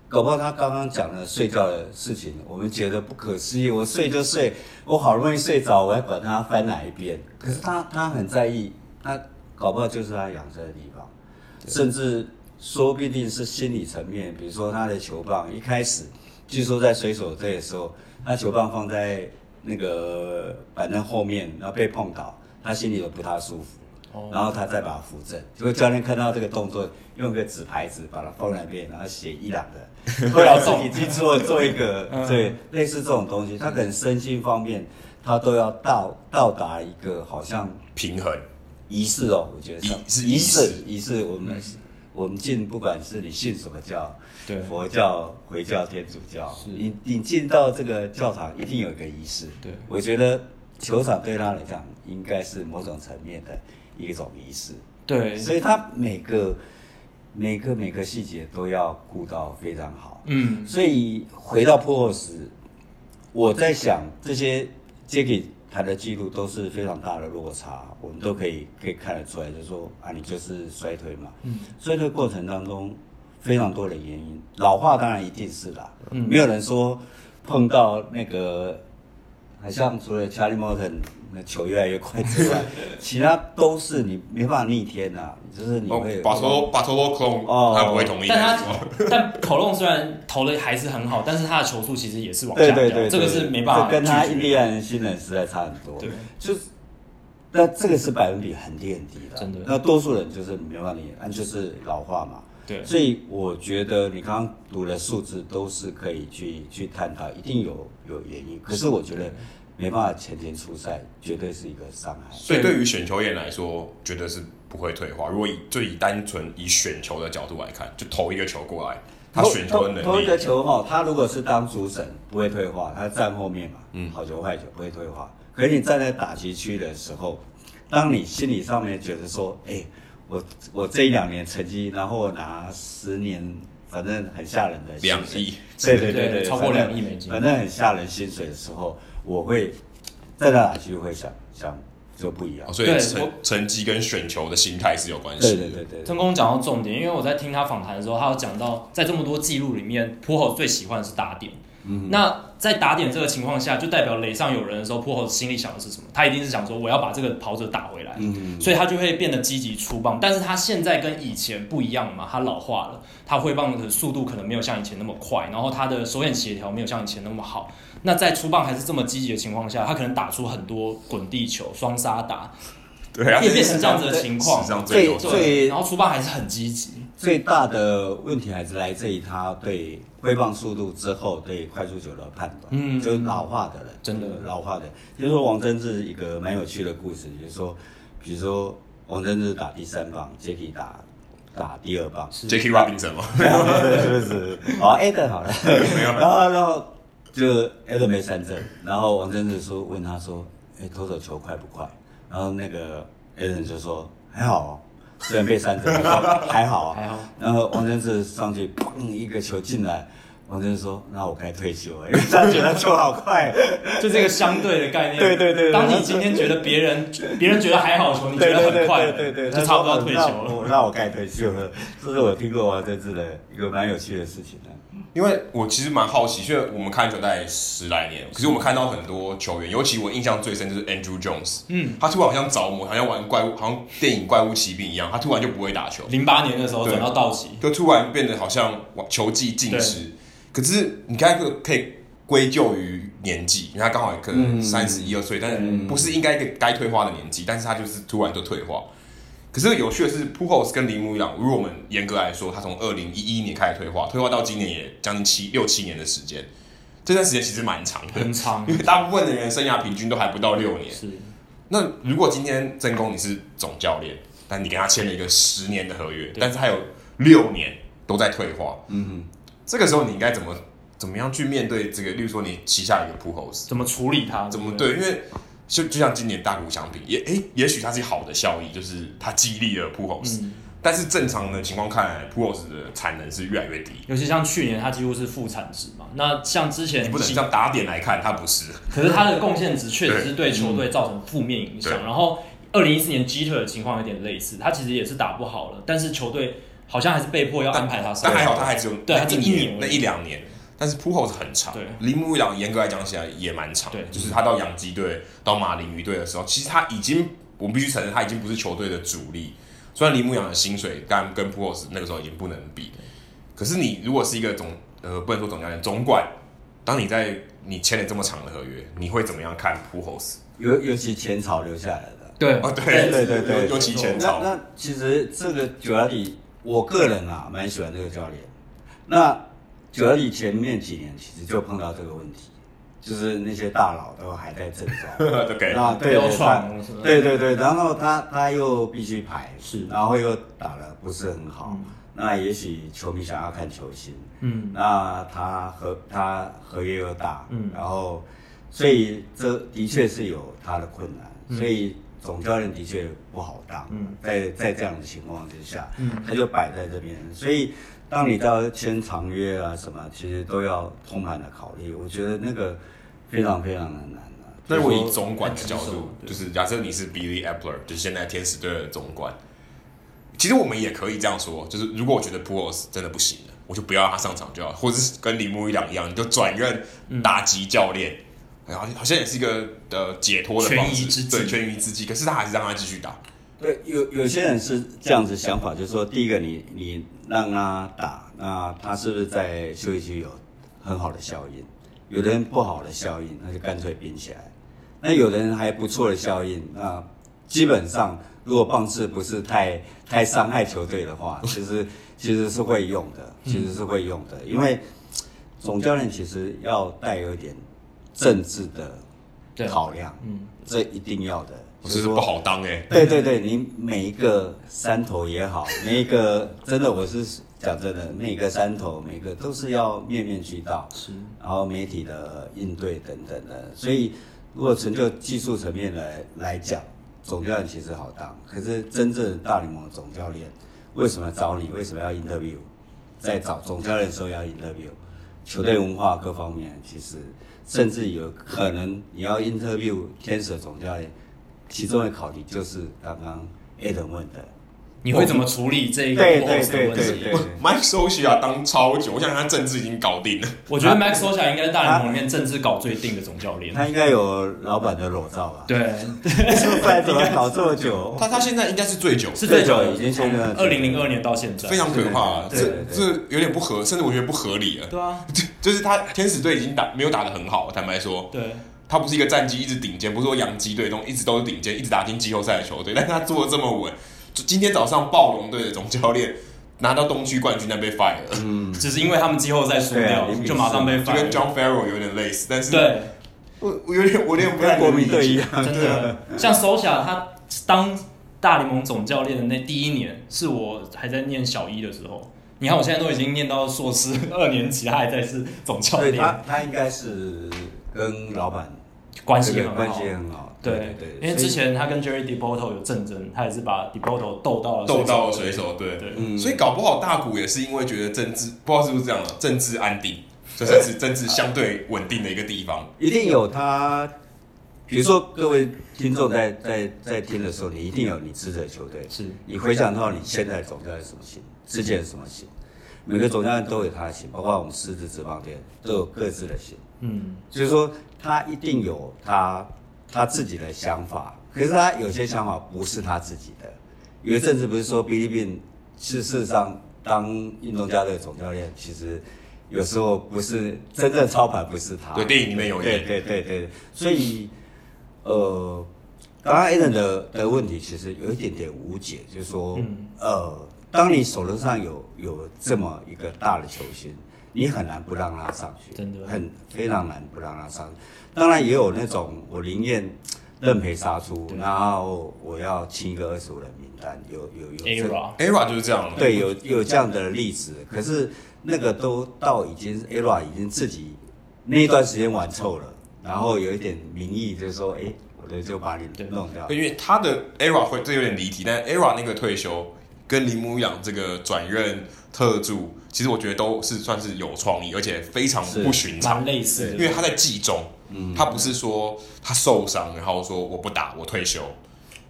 搞不好他刚刚讲的睡觉的事情，我们觉得不可思议。我睡就睡，我好容易睡着，我还管他翻哪一边。可是他他很在意，他搞不好就是他养生的地方，甚至说不定是心理层面。比如说他的球棒一开始据说在水手队的时候，他球棒放在那个板凳后面，然后被碰倒，他心里都不太舒服。然后他再把它扶正，结果教练看到这个动作，用个纸牌子把它放在那边，然后写伊朗的，后来自己去做做一个，对，类似这种东西，他可能身心方面，他都要到到达一个好像平衡。仪式哦，我觉得是仪式仪式，我们我们进不管是你信什么教，对，佛教、回教、天主教，你你进到这个教堂一定有一个仪式，对，我觉得球场对他来讲应该是某种层面的。一种仪式，对，所以他每个每个每个细节都要顾到非常好。嗯，所以回到普霍斯，我在想这些杰基谈的记录都是非常大的落差，我们都可以可以看得出来，就是说啊，你就是衰退嘛。嗯，衰退过程当中非常多的原因，老化当然一定是啦。嗯，没有人说碰到那个，好像除了 chalmonton。那球越来越快之外，其他都是你没办法逆天呐、啊，就是你会把头把头都空哦，他不会同意。但他但口龙虽然投的还是很好，但是他的球速其实也是往下掉，对对这个是没办法。跟他印第安人新人实在差很多。对，就是那这个是百分比很低很低的，真的。那多数人就是没办法逆，那就是老化嘛。对，所以我觉得你刚刚读的数字都是可以去去探讨，一定有有原因。可是我觉得。没办法前天出赛，绝对是一个伤害。所以对于选球员来说，绝对是不会退化。如果以就以单纯以选球的角度来看，就投一个球过来，他选球的能力，投一个球哈，他如果是当主审不会退化，他站后面嘛，嗯，好球坏球不会退化。可是你站在打击区的时候，当你心理上面觉得说，哎、欸，我我这一两年成绩，然后拿十年，反正很吓人的两亿，对对对对，超过两亿美金，反正很吓人薪水的时候。我会在那打就会想想就不一样，哦、所以成成绩跟选球的心态是有关系。对对对对，曾公讲到重点，因为我在听他访谈的时候，他有讲到在这么多记录里面，普侯最喜欢的是打点。嗯，那在打点这个情况下，就代表垒上有人的时候，破后心里想的是什么？他一定是想说我要把这个跑者打回来。嗯，所以他就会变得积极出棒。但是他现在跟以前不一样嘛，他老化了，他挥棒的速度可能没有像以前那么快，然后他的手眼协调没有像以前那么好。那在出棒还是这么积极的情况下，他可能打出很多滚地球、双杀打，对啊，也变成这样子的情况。最最，然后出棒还是很积极。最大的问题还是来自于他对挥棒速度之后对快速球的判断，嗯，就是老化的人，真的老化的。就是说王贞治一个蛮有趣的故事，就是说，比如说王贞治打第三棒，Jackie 打打第二棒，Jackie Robinson 吗？是不是？好，Ed 好了，没有，然后然后。就 Ed 没三振，然后王贞治说问他说：“哎、欸，投手球快不快？”然后那个 Ed 就说：“还好、哦，虽然被三振，还好啊。”还好。然后王贞治上去，砰，一个球进来。王贞治说：“那我该退休了，因为他觉得球好快。”就这个相对的概念。对对对。当你今天觉得别人别人觉得还好球，你觉得很快，对对对，就差不多退休了。那我该退休了。这是我听过王贞治的一个蛮有趣的事情的。因为我其实蛮好奇，因为我们看球大概十来年，可是我们看到很多球员，尤其我印象最深就是 Andrew Jones，嗯，他突然好像着魔，好像玩怪物，好像电影怪物奇兵一样，他突然就不会打球。零八年的时候转到道奇，就突然变得好像球技尽失。可是你刚才可以归咎于年纪，因为他刚好可能三十一二岁，但是不是应该一个该退化的年纪，但是他就是突然就退化。可是有趣的是，Pujols 跟铃木一样，如果我们严格来说，他从二零一一年开始退化，退化到今年也将近七六七年的时间，这段时间其实蛮长的，很长。因为大部分的人生涯平均都还不到六年。是。那如果今天曾公你是总教练，但你跟他签了一个十年的合约，但是还有六年都在退化，嗯哼，这个时候你应该怎么怎么样去面对这个？例如说你旗下一个 Pujols，怎么处理他？怎么对？因为就就像今年大谷翔平，也诶，也许它是好的效益，就是它激励了 Pujols，嗯，但是正常的情况看来，Pujols 的产能是越来越低。尤其像去年，它几乎是负产值嘛。那像之前，你不能像打点来看，它不是。可是它的贡献值确实是对球队造成负面影响。然后二零一四年 Geter 的情况有点类似，他其实也是打不好了，但是球队好像还是被迫要安排他上。但还好，他还只有对，他这一年那一两年。但是 Pujols 很长，铃木一朗严格来讲起来也蛮长，对，就是他到洋基队、到马林鱼队的时候，其实他已经，我们必须承认他已经不是球队的主力。虽然铃木一朗的薪水当然跟 Pujols 那个时候已经不能比，可是你如果是一个总，呃，不能说总教练，总管，当你在你签了这么长的合约，你会怎么样看 Pujols？尤尤其前朝留下来的。对，哦对对对对，尤其前朝。那那其实这个九月底，我个人啊蛮喜欢这个教练。那九月底前面几年，其实就碰到这个问题，就是那些大佬都还在症状。对，啊，对对对对，然后他他又必须排，是，然后又打的不是很好。那也许球迷想要看球星，嗯，那他和他合约又大，嗯，然后所以这的确是有他的困难，所以。总教练的确不好当，嗯，在在这样的情况之下，嗯，他就摆在这边，所以当你到签长约啊什么，其实都要通盘的考虑。我觉得那个非常非常的难啊。那如果以总管的角度，就是假设你是 Billy Eppler，就是现在天使队的总管，其实我们也可以这样说，就是如果我觉得 Pujols 真的不行了，我就不要让他上场就好，或者是跟铃木一朗一样，你就转任打击教练。然后好像也是一个呃解脱的方式，对，权宜之计。可是他还是让他继续打。对，有有些人是这样子想法，就是说，第一个你你让他打，那他是不是在休息区有很好的效应？有的人不好的效应，那就干脆冰起来。那有的人还不错的效应，那基本上如果棒次不是太太伤害球队的话，其实其实是会用的，其实是会用的，因为总教练其实要带有一点。政治的考量，嗯，这一定要的，这是不好当哎。对对对，你每一个山头也好，每一个真的，我是讲真的，每个山头，每个都是要面面俱到，是，然后媒体的应对等等的。所以，如果从就技术层面来来讲，总教练其实好当，可是真正大联盟的总教练为什么找你？为什么要 interview？在找总教练的时候要 interview，球队文化各方面其实。甚至有可能你要 interview 天使总教练，其中的考虑就是刚刚 Adam 问的，你会怎么处理这一个对对对对 Mike Scioscia 当超久，我想他政治已经搞定了。我觉得 Mike Scioscia 应该是大联盟里面政治搞最定的总教练。他应该有老板的裸照吧？对，不然怎么搞这么久？他他现在应该是最久，是最久，已经签了二零零二年到现在，非常可怕。这这有点不合，甚至我觉得不合理了。对啊。就是他天使队已经打没有打的很好，坦白说，对，他不是一个战绩一直顶尖，不是说洋基队中一直都是顶尖，一直打进季后赛的球队，但是他做的这么稳，就今天早上暴龙队的总教练拿到东区冠军，但被 fire 了，嗯，只是因为他们季后赛输掉，就马上被 fire，就跟 John Farrell 有点类似，但是对，我我有点我有点不太国民队一样，真的，像 Scioscia 他当大联盟总教练的那第一年，是我还在念小一的时候。你看，我现在都已经念到硕士二年级，他还在是总教练。他他应该是跟老板关系很好，关系很好。对对，对，因为之前他跟 Jerry Depoto 有竞争，他也是把 Depoto 斗到了斗到了水手。对对，嗯，所以搞不好大谷也是因为觉得政治不知道是不是这样了，政治安定，这才是政治相对稳定的一个地方。一定有他，比如说各位听众在在在听的时候，你一定有你支持的球队。是你回想到你现在总教练什么心？之前什么心？每个总教练都有他的心，包括我们狮子职棒队都有各自的心。嗯，就是说他一定有他他自己的想法，可是他有些想法不是他自己的。有一阵子不是说 Billy Beane 是事实上当运动家的总教练，其实有时候不是真正操盘不是他。对，电影里面有演。对对对对，所以呃，刚刚 Allen 的的问题其实有一点点无解，就是说、嗯、呃。当你手头上有有这么一个大的球星，你很难不让他上去，真的很非常难不让他上去。当然也有那种我宁愿认赔杀出，然后我要清一个二十五人名单，有有有。Era Era 就是这样。对，有有这样的例子。可是那个都到已经 Era 已经自己那一段时间玩臭了，然后有一点名义就是说，哎，我的就把你弄掉。因为他的 Era 会这有点离题，但 Era 那个退休。跟铃木养这个转任特助，其实我觉得都是算是有创意，而且非常不寻常。类似，因为他在季中，嗯，他不是说他受伤，然后说我不打，我退休。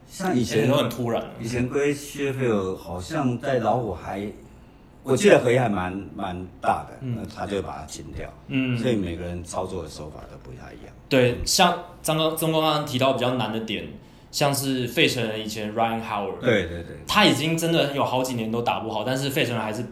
像以前都很突然，以前 Gray Sheffield 好像在老虎还，我记得合约还蛮蛮大的，嗯，他就把它清掉，嗯，所以每个人操作的手法都不太一样。对，像张刚中刚刚提到比较难的点。像是费城人以前 Ryan Howard，对对对，他已经真的有好几年都打不好，但是费城人还是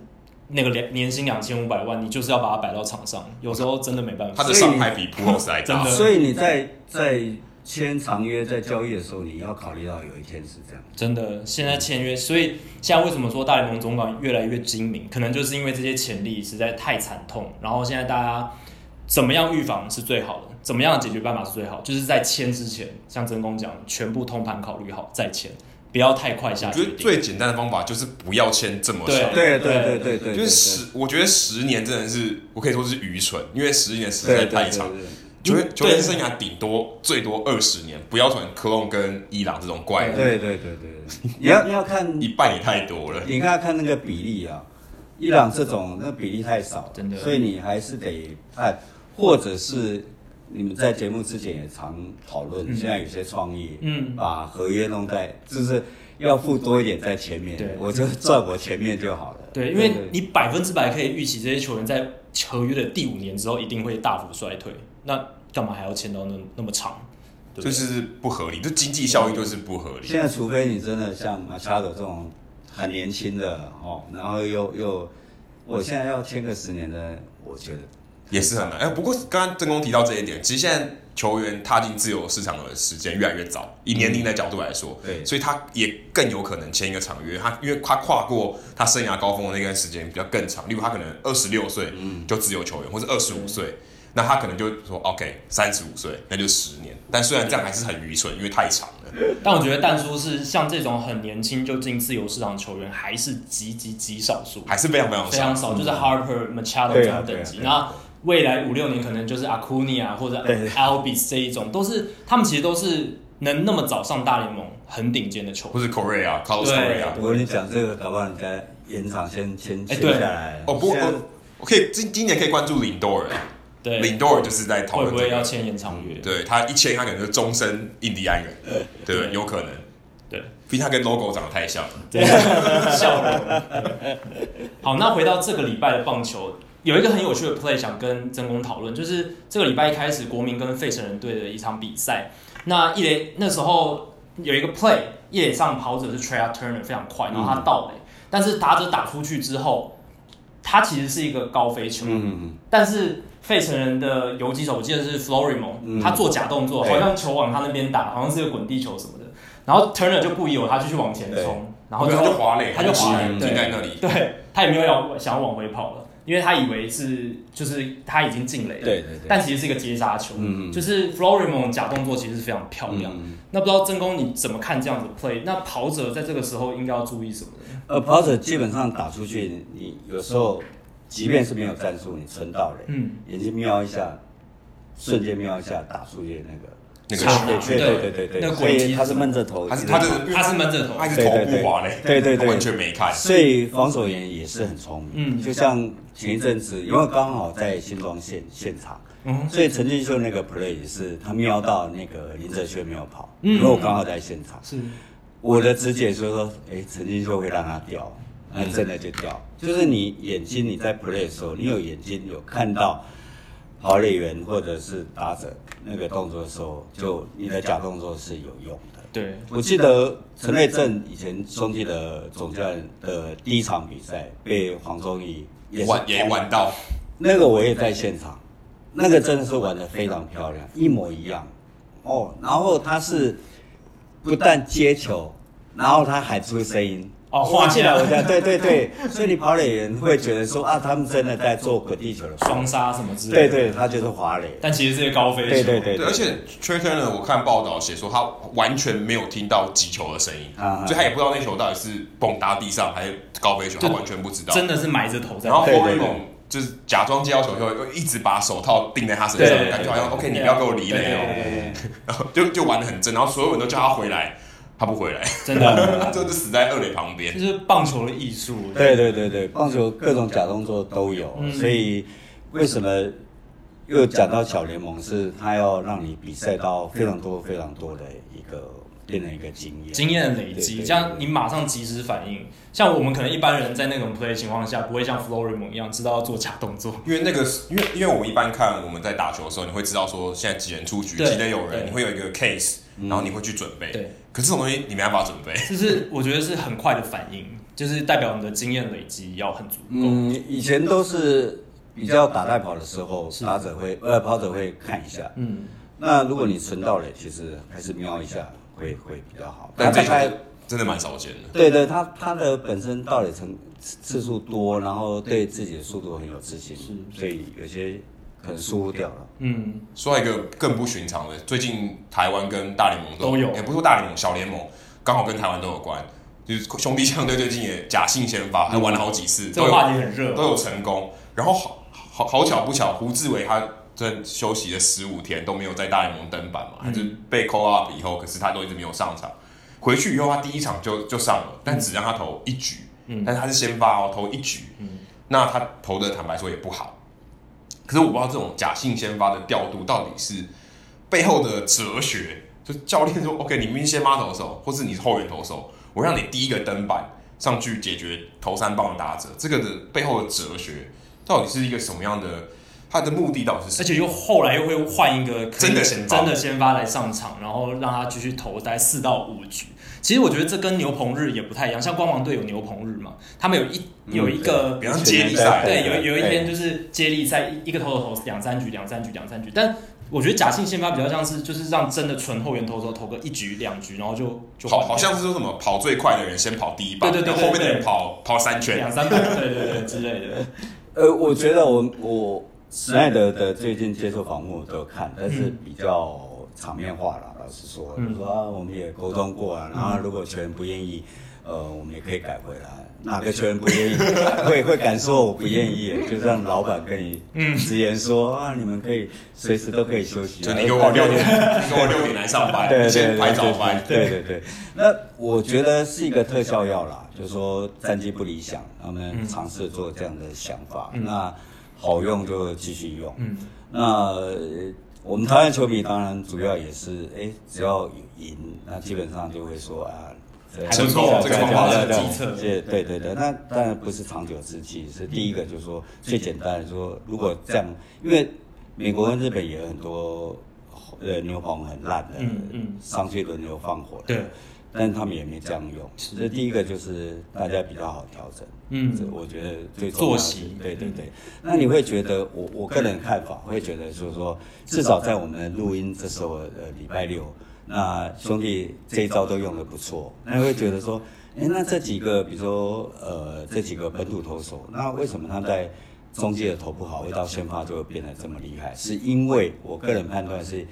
那个两年薪两千五百万，你就是要把它摆到场上，有时候真的没办法。他的上牌比普鲁斯还大，真的。所以你在在签长约在交易的时候，你要考虑到有一天是这样。真的，现在签约，所以现在为什么说大联盟总管越来越精明？可能就是因为这些潜力实在太惨痛，然后现在大家怎么样预防是最好的，怎么样的解决办法是最好，就是在签之前，像真宫讲，全部通盘考虑好再签。不要太快下决定。我觉得最简单的方法就是不要签这么长。对对对对对，就是十，我觉得十年真的是，我可以说是愚蠢，因为十年实在太长。球员球员生涯顶多最多二十年，不要选科隆跟伊朗这种怪人。对对对对，你要你要看一半也太多了。你看看那个比例啊，伊朗这种那比例太少，真的，所以你还是得看，或者是。你们在节目之前也常讨论，现在有些创意，嗯，把合约弄在，就是要付多一点在前面，对，我就赚我前面就好了。对，因为你百分之百可以预期这些球员在合约的第五年之后一定会大幅衰退，那干嘛还要签到那那么长？就是不合理，就经济效益就是不合理。现在除非你真的像马查德这种很年轻的哦，然后又又，我现在要签个十年的，我觉得。也是很难哎，不过刚刚真宫提到这一点，其实现在球员踏进自由市场的时间越来越早，以年龄的角度来说，对，所以他也更有可能签一个长约。他因为他跨过他生涯高峰的那段时间比较更长，例如他可能二十六岁就自由球员，或者二十五岁，那他可能就说 OK，三十五岁那就十年。但虽然这样还是很愚蠢，因为太长了。但我觉得但书是像这种很年轻就进自由市场球员，还是极极极少数，还是非常非常少，非常少，就是 Harper、Machado 这种等级。那未来五六年可能就是 Acuna 或者 Albies 这一种，都是他们其实都是能那么早上大联盟很顶尖的球员，或是 Correa，Carlos Correa。我跟你讲这个，搞不好你在延长先签签下来。哦不，我可以今今年可以关注 Lindor，对，Lindor 就是在讨论会不会要签延长约。对他一签，他可能是终身印第安人，对，有可能。对，毕竟他跟 Logo 长得太像了。笑容。好，那回到这个礼拜的棒球。有一个很有趣的 play 想跟真宫讨论，就是这个礼拜一开始，国民跟费城人队的一场比赛。那一垒那时候有一个 play，一垒上跑者是 Trey Turner 非常快，然后他到垒，但是打者打出去之后，他其实是一个高飞球。嗯，但是费城人的游击手，我记得是 Florimon，他做假动作，好像球往他那边打，好像是个滚地球什么的。然后 Turner 就不疑有他，继续往前冲，然后他就滑垒，他就滑垒，停在那里。对，他也没有要想要往回跑了。因为他以为是，就是他已经进垒了，对对对，但其实是一个接杀球，嗯嗯，就是 Florimon 假动作其实是非常漂亮。嗯嗯，那不知道真宫你怎么看这样子 play？那跑者在这个时候应该要注意什么？呃，跑者基本上打出去，你有时候即便是没有战术，你撑到垒，嗯，眼睛瞄一下，瞬间瞄一下打出去那个。那个对对对对对，所以他是闷着头，他是他是他是闷着头，他是头不滑嘞，对对对，完全没看。所以防守员也是很聪明，嗯，就像前一阵子，因为刚好在新庄现现场，嗯，所以陈俊秀那个 play 也是他瞄到那个林哲轩没有跑，嗯，因为我刚好在现场，是，我的直觉就是说，哎，陈俊秀会让他掉，那真的就掉，就是你眼睛你在 play 的时候，你有眼睛有看到。跑垒员或者是打者那个动作的时候，就你的假动作是有用的。对，我记得陈瑞正以前兄弟的总教练的第一场比赛被黄宗义也玩也玩到，那个我也在现场，那个真的是玩的非常漂亮，一模一样。哦，然后他是不但接球，然后他还出声音。哦，滑起来，我讲对对对，所以你跑垒人会觉得说啊，他们真的在做滚地球的双杀什么之类的。对对，他就是滑垒，但其实是一个高飞球。对对对，而且 Trea Turner 我看报道写说他完全没有听到击球的声音，所以他也不知道那球到底是蹦打地上还是高飞球，他完全不知道。真的是埋着头在。然后就是假装接到球之后，又一直把手套钉在他身上，感觉好像 OK，你不要给我离垒哦，然后就就玩的很真，然后所有人都叫他回来。他不回来，真的，他 就是死在二垒旁边。就是棒球的艺术，对对对对，棒球各种假动作都有，嗯、所以为什么又讲到小联盟是，他要让你比赛到非常多非常多的一个变成一个经验，经验的累积，这样你马上及时反应。像我们可能一般人在那种 play 的情况下，不会像 Florimon 一样知道要做假动作，因为那个，因为因为我们一般看我们在打球的时候，你会知道说现在几人出局，几人有人，你会有一个 case。然后你会去准备，对，可是这种东西你没办法准备，就是我觉得是很快的反应，就是代表你的经验累积要很足够。嗯，以前都是比较打带跑的时候，打者会呃跑者会看一下。嗯，那如果你存到垒，其实还是瞄一下会会比较好。但这还真的蛮少见的。对对，他他的本身到底成次数多，然后对自己的速度很有自信，所以有些可能疏忽掉了。嗯，说一个更不寻常的，最近台湾跟大联盟都有，也不是说大联盟，小联盟刚好跟台湾都有关。就是兄弟象队最近也假性先发，还玩了好几次，这个话题很热，都有成功。然后好好好巧不巧，胡志伟他在休息了十五天都没有在大联盟登板嘛，他就被 call up 以后，可是他都一直没有上场。回去以后，他第一场就就上了，但只让他投一局，但是他是先发哦，投一局，嗯那他投的坦白说也不好。可是我不知道这种假性先发的调度到底是背后的哲学，就教练说 OK，你明明先发投手，或是你是后援投手。我让你第一个登板上去解决投三棒打者，这个的背后的哲学到底是一个什么样的？他的目的到底是什么？而且又后来又会换一个真的先真的先发来上场，然后让他继续投大概四到五局。其实我觉得这跟牛棚日也不太一样，像光芒队有牛棚日嘛，他们有一有一个比方接力赛，对，有有一天就是接力赛，一个投手投两三局，两三局，两三局，但。我觉得假性先发比较像是，就是让真的纯后援投手投个一局两局，然后就就好，好像是说什么跑最快的人先跑第一棒，对对对，后面的人跑跑三圈，两三百，对对对之类的。呃，我觉得我我史奈德的最近接受访问我都有看，但是比较场面化了，老实说，就说啊，我们也沟通过啊，然后如果球员不愿意，呃，我们也可以改回来。哪个球员不愿意？会会敢说我不愿意？就让老板跟你直言说啊，你们可以随时都可以休息。就你给我六点，你给我六点来上班，对对排早班。对对对。那我觉得是一个特效药啦，就是说战绩不理想，他们尝试做这样的想法。那好用就继续用。嗯那我们台湾球迷当然主要也是，哎，只要赢，那基本上就会说啊。成功，这个方法是计策。对对对对，那当然不是长久之计。是第一个，就是说最简单的说，如果这样，因为美国跟日本也有很多呃牛棚很烂的，嗯嗯，上去轮流放火的，对，但是他们也没这样用。这第一个就是大家比较好调整，嗯，这我觉得最重要的。作息，对对对。那你会觉得，我我个人看法会觉得，就是说，至少在我们录音这时候，呃，礼拜六。那兄弟这一招都用的不错，那会觉得说，哎，那这几个，比如说，呃，这几个本土投手，那为什么他在中继的投不好，会到先发就会变得这么厉害？是因为我个人判断是，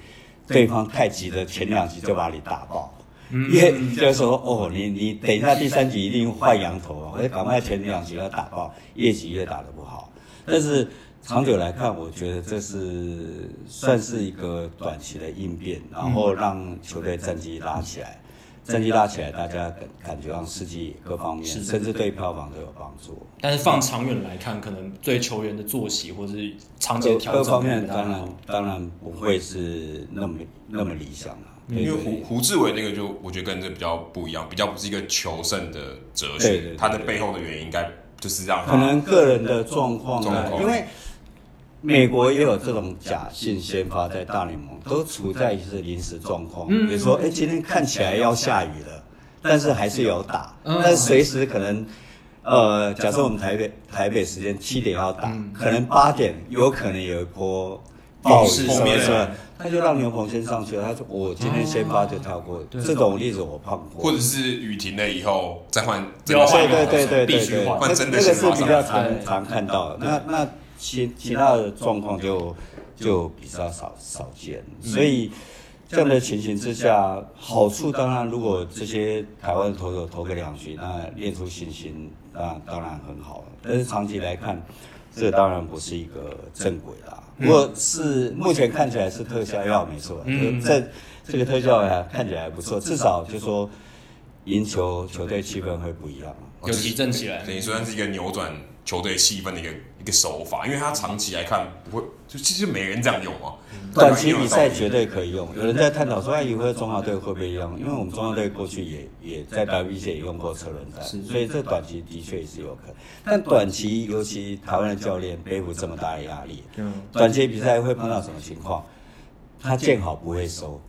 对方太急的前两局就把你打爆，因为就是说，哦，你你等一下第三局一定换羊头啊，我得赶快前两局要打爆，越急越打得不好，但是。长久来看，我觉得这是算是一个短期的应变，然后让球队战绩拉起来，战绩拉起来，大家感感觉让士气各方面，甚至对票房都有帮助。但是放长远来看，可能对球员的作息或者是长期调整，各方面当然当然不会是那么那么理想了。因为胡胡志伟那个就我觉得跟这比较不一样，比较不是一个求胜的哲学，他的背后的原因应该就是让可能个人的状况，因为。美国也有这种假性先发，在大联盟都处在一些临时状况，比如说，哎，今天看起来要下雨了，但是还是有打，但是随时可能，呃，假设我们台北台北时间七点要打，可能八点有可能有一波暴雨，是吧？他就让牛棚先上去了，他说我今天先发就跳过，这种例子我碰过，或者是雨停了以后再换，对。对对对对对，那个是比较常常看到的，那那。其其他的状况就就比较少少见，所以这样的情形之下，好处当然如果这些台湾投手投个两局，那练出信心，那当然很好。但是长期来看，这当然不是一个正轨啦。不过是目前看起来是特效药没错，嗯，这这个特效药看起来还不错，至少就说赢球球队气氛会不一样，有提振起来，等于算是一个扭转。球队气氛的一个一个手法，因为他长期来看不会，就其实没人这样用啊。短期比赛绝对可以用。有人在探讨说，哎，以后中华队会不会用？因为我们中华队过去也也在 WBC 也用过车轮战，所以这短期的确也是有可能。但短期，尤其台湾的教练背负这么大的压力，短期比赛会碰到什么情况？他见好不会收，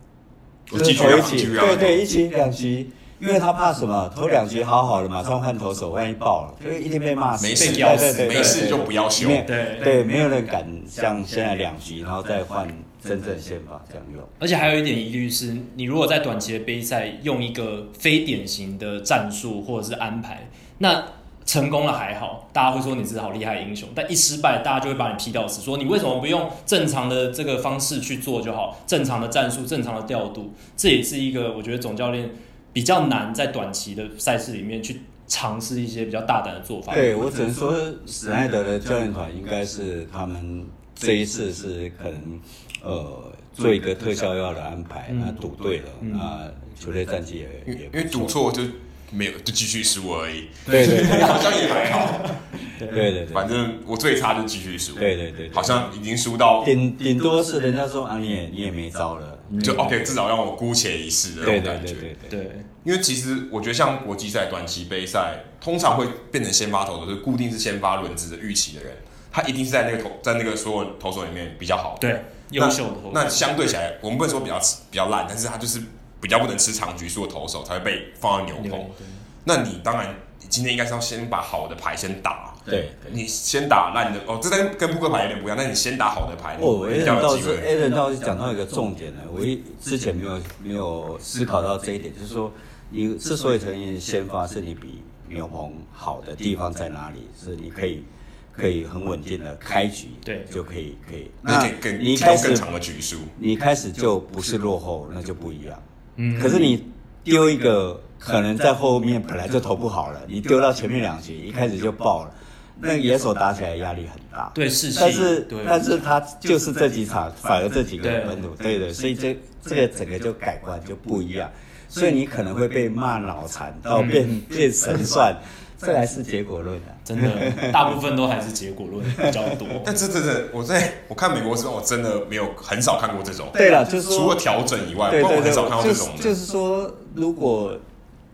就投一起，对对，一起两局。因为他怕什么？投两局好好的，马上换投手，万一爆了，就一定被骂死。没事，对对对，没事就不要修。对对，没有人敢像现在两局，然后再换真正先发这样用。而且还有一点疑虑是，你如果在短期的杯赛用一个非典型的战术或者是安排，那成功了还好，大家会说你是好厉害的英雄；但一失败，大家就会把你批到死，说你为什么不用正常的这个方式去做就好？正常的战术，正常的调度，这也是一个我觉得总教练。比较难在短期的赛事里面去尝试一些比较大胆的做法。对，我只能说，史奈德的教练团应该是他们这一次是可能呃做一个特效药的安排，那赌对了，那球队战绩也也因为赌错就没有就继续输而已。对对对，好像也还好。对对对，反正我最差就继续输。对对对，好像已经输到顶顶多是人家说啊，你也你也没招了。就 OK，至少让我姑且一试的那种感觉。对对对对，因为其实我觉得像国际赛、短期杯赛，通常会变成先发投手，就是固定是先发轮值的预期的人，他一定是在那个投在那个所有投手里面比较好。对，优秀的投手。那相对起来，我们不能说比较比较烂，但是他就是比较不能吃长局数的投手才会被放在牛棚。那你当然，你今天应该是要先把好的牌先打。对，你先打烂的哦，这跟跟扑克牌有点不一样。但你先打好的牌，哦，Allen 倒是 Allen 倒是讲到一个重点呢，我一之前没有没有思考到这一点，就是说你之所以成为先发是你比牛棚好的地方在哪里？是你可以可以很稳定的开局，对，就可以可以。那你开始更长的局数，你开始就不是落后，那就不一样。嗯，可是你丢一个可能在后面本来就投不好了，你丢到前面两局一开始就爆了。那野手打起来压力很大，对，是，但是但是他就是这几场，反而这几个本土，对的，所以这这个整个就改观就不一样，所以你可能会被骂脑残到变变神算，这还是结果论啊，真的，大部分都还是结果论比较多。但这真的，我在我看美国时候，我真的没有很少看过这种。对了，就是除了调整以外，我很少看到这种。就是说，如果。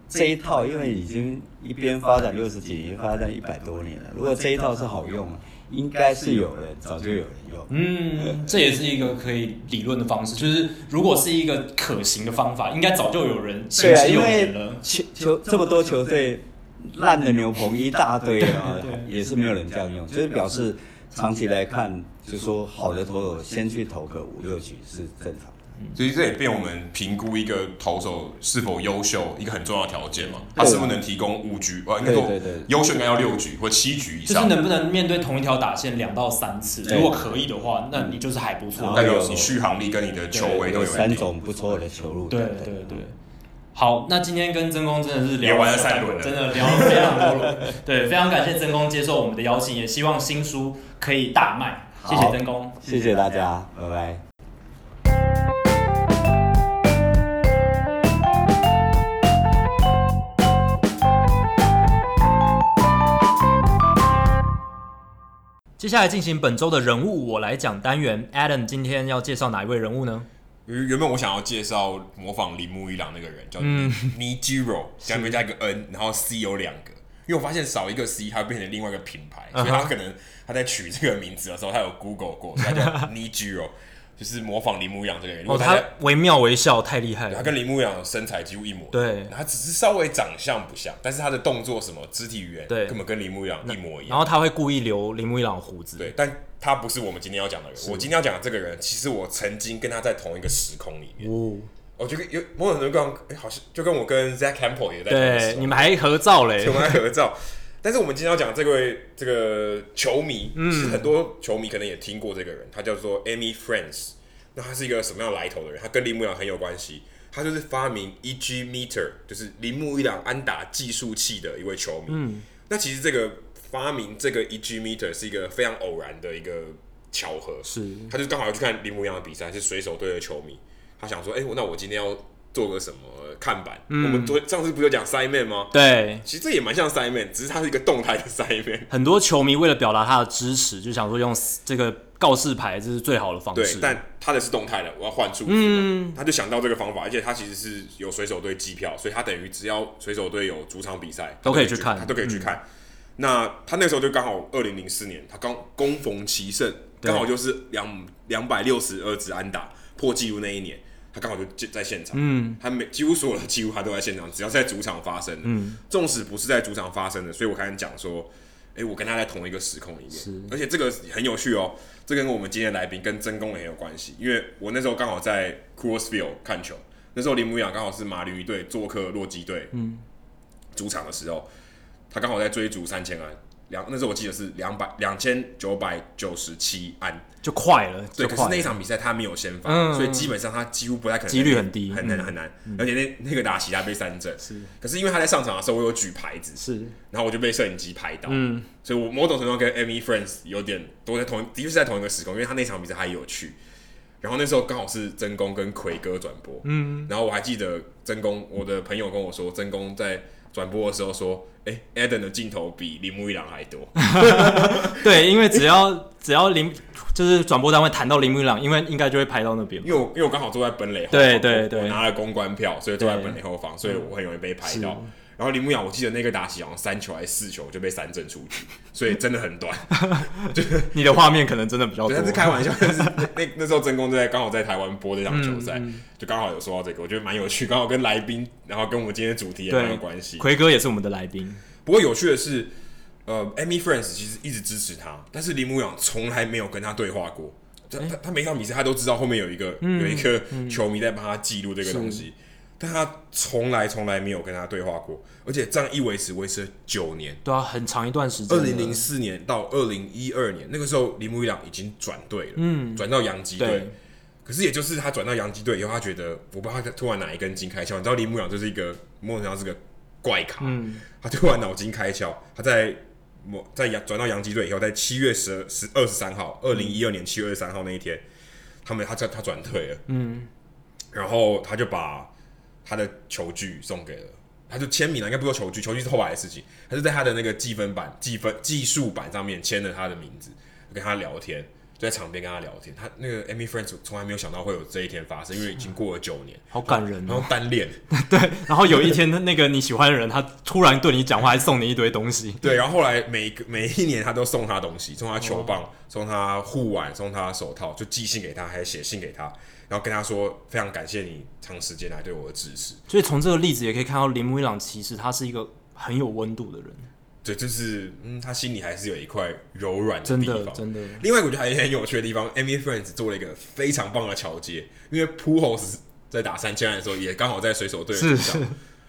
这一套因为已经一边发展六十几年，发展一百多年了。如果这一套是好用，应该是有人早就有人用。嗯，这也是一个可以理论的方式。就是如果是一个可行的方法，应该早就有人行之有年了。球球这么多球队烂的牛棚一大堆啊，也是没有人这样用。就是表示长期来看，就是说好的投手先去投个五六局是正常。所以这也变我们评估一个投手是否优秀一个很重要的条件嘛？他是不是能提供五局？呃，应该说优秀应该要六局或七局以上。就是能不能面对同一条打线两到三次？如果可以的话，那你就是还不错。代表你续航力跟你的球威都有三种不错的球路。对对对。好，那今天跟曾公真的是聊完了三轮，真的聊了非常多轮。对，非常感谢曾公接受我们的邀请，也希望新书可以大卖。谢谢曾公，谢谢大家，拜拜。接下来进行本周的人物我来讲单元，Adam 今天要介绍哪一位人物呢？原原本我想要介绍模仿铃木一郎那个人，叫 Nijiro，下面加一个 N，然后 C 有两个，因为我发现少一个 C，它会变成另外一个品牌，所以他可能他在取这个名字的时候，他有 Google 过，所以他叫 Nijiro。就是模仿铃木一朗这个人，哦，他惟妙惟肖，太厉害了。他跟铃木一朗的身材几乎一模，对，他只是稍微长相不像，但是他的动作什么肢体语言，对，根本跟铃木一朗一模一样。然后他会故意留铃木一朗胡子，对，但他不是我们今天要讲的人。我今天要讲的这个人，其实我曾经跟他在同一个时空里面。哦，我觉得有某种程度上，哎，好像就跟我跟 Zack Campbell 也在对，你们还合照嘞，我们还合照。但是我们今天要讲这位这个球迷，嗯，其实很多球迷可能也听过这个人，他叫做 Amy France。那他是一个什么样来头的人？他跟铃木一朗很有关系。他就是发明 EG Meter，就是铃木一朗安打计数器的一位球迷。嗯，那其实这个发明这个 EG Meter 是一个非常偶然的一个巧合。是，他就刚好要去看铃木一朗的比赛，是水手队的球迷。他想说，哎、欸，那我今天要做个什么看板？嗯、我们昨上次不是有讲 side man 吗？对，其实这也蛮像 side man，只是它是一个动态的 side man。很多球迷为了表达他的支持，就想说用这个。告示牌这是最好的方式。对，但他的是动态的，我要换数字。嗯，他就想到这个方法，而且他其实是有水手队机票，所以他等于只要水手队有主场比赛都可以去看，他都可以去看。嗯、那他那时候就刚好二零零四年，他刚攻逢其胜，刚好就是两两百六十二支安打破纪录那一年，他刚好就在现场。嗯，他每几乎所有的几乎他都在现场，只要在主场发生的，嗯，纵使不是在主场发生的，所以我刚才讲说，哎、欸，我跟他在同一个时空里面，是，而且这个很有趣哦，这跟我们今天的来宾跟曾公也很有关系，因为我那时候刚好在 Coors Field 看球，那时候铃木一朗刚好是马林鱼队做客洛基队，嗯，主场的时候，他刚好在追逐三千安。两那时候我记得是两百两千九百九十七安，就快了。对，可是那一场比赛他没有先发，嗯、所以基本上他几乎不太可能，几率很低，很难很难。嗯、而且那那个打席他被三振，是。可是因为他在上场的时候我有举牌子，是。然后我就被摄影机拍到，嗯。所以我某种程度跟 Amy Friends 有点都在同，的确是在同一个时空，因为他那场比赛还有趣。然后那时候刚好是真宫跟奎哥转播，嗯。然后我还记得真宫，我的朋友跟我说，真宫在。转播的时候说：“哎、欸、，Eden 的镜头比铃木一朗还多。”对，因为只要只要铃就是转播单位谈到铃木一朗，因为应该就会拍到那边。因为我因为我刚好坐在本垒后方，对对对，我拿了公关票，所以坐在本垒后方，所以我很容易被拍到。然后林木阳，我记得那个打起好像三球还是四球就被三振出局，所以真的很短。就是 你的画面可能真的比较多，但是开玩笑。但是那那时候真公在刚好在台湾播这场球赛，嗯、就刚好有说到这个，我觉得蛮有趣。刚好跟来宾，然后跟我们今天的主题也蛮有关系。奎哥也是我们的来宾。不过有趣的是，呃，Amy Friends 其实一直支持他，但是林木一朗从来没有跟他对话过。他他他每场比赛他都知道后面有一个、嗯、有一个球迷在帮他记录这个东西。但他从来从来没有跟他对话过，而且这样一维持维持了九年，对啊，很长一段时间。二零零四年到二零一二年，那个时候铃木一朗已经转队了，嗯，转到洋基队。可是也就是他转到洋基队以后，他觉得我不知道他突然哪一根筋开窍，你知道铃木一朗就是一个某种程度是个怪咖，嗯，他突然脑筋开窍，他在某在洋转到洋基队以后，在七月十十二十三号，二零一二年七月二十三号那一天，他们他他他转队了，嗯，然后他就把。他的球具送给了，他就签名了，应该不说球具，球具是后来的事情。他就在他的那个记分板、记分计数板上面签了他的名字，跟他聊天，就在场边跟他聊天。他那个 Amy Friends 从来没有想到会有这一天发生，因为已经过了九年，好感人、哦。然后单恋，对，然后有一天那个你喜欢的人，他突然对你讲话，还送你一堆东西。对，然后后来每个每一年他都送他东西，送他球棒，哦、送他护腕，送他手套，就寄信给他，还写信给他。然后跟他说，非常感谢你长时间来对我的支持。所以从这个例子也可以看到，铃木一朗其实他是一个很有温度的人。对，就是嗯，他心里还是有一块柔软的地方。真的，真的。另外，我觉得还有很有趣的地方，Amy Friends 做了一个非常棒的桥接，因为 Pujols 在打三千安的时候，也刚好在水手队上，是是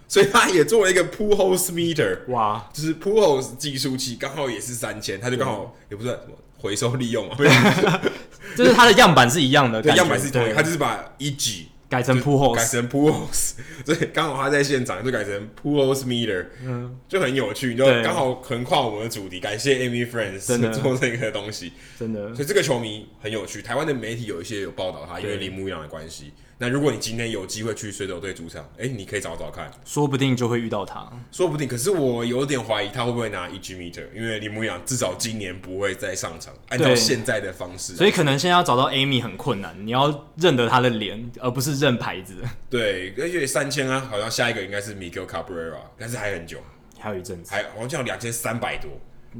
所以他也做了一个 Pujols meter，哇，就是 Pujols 计数器，刚好也是三千，他就刚好也不知道什么。回收利用啊，就是它的样板是一样的，对，样板是同一个，他就是把 EG 改成 Pujols，改成 Pujols，所以刚好他在现场就改成 Pujols meter，嗯，就很有趣，就刚好横跨我们的主题，感谢 Amy Friends 真的。做这个东西，真的，所以这个球迷很有趣，台湾的媒体有一些有报道他，因为铃木一朗的关系。那如果你今天有机会去水手队主场，哎、欸，你可以找找看，说不定就会遇到他，说不定。可是我有点怀疑他会不会拿一 G meter，因为铃木一朗至少今年不会再上场，按照现在的方式，所以可能现在要找到 Amy 很困难，你要认得他的脸，而不是认牌子。对，而且三千啊，好像下一个应该是 Miguel Cabrera，但是还很久，还有一阵子，还好像两千三百多。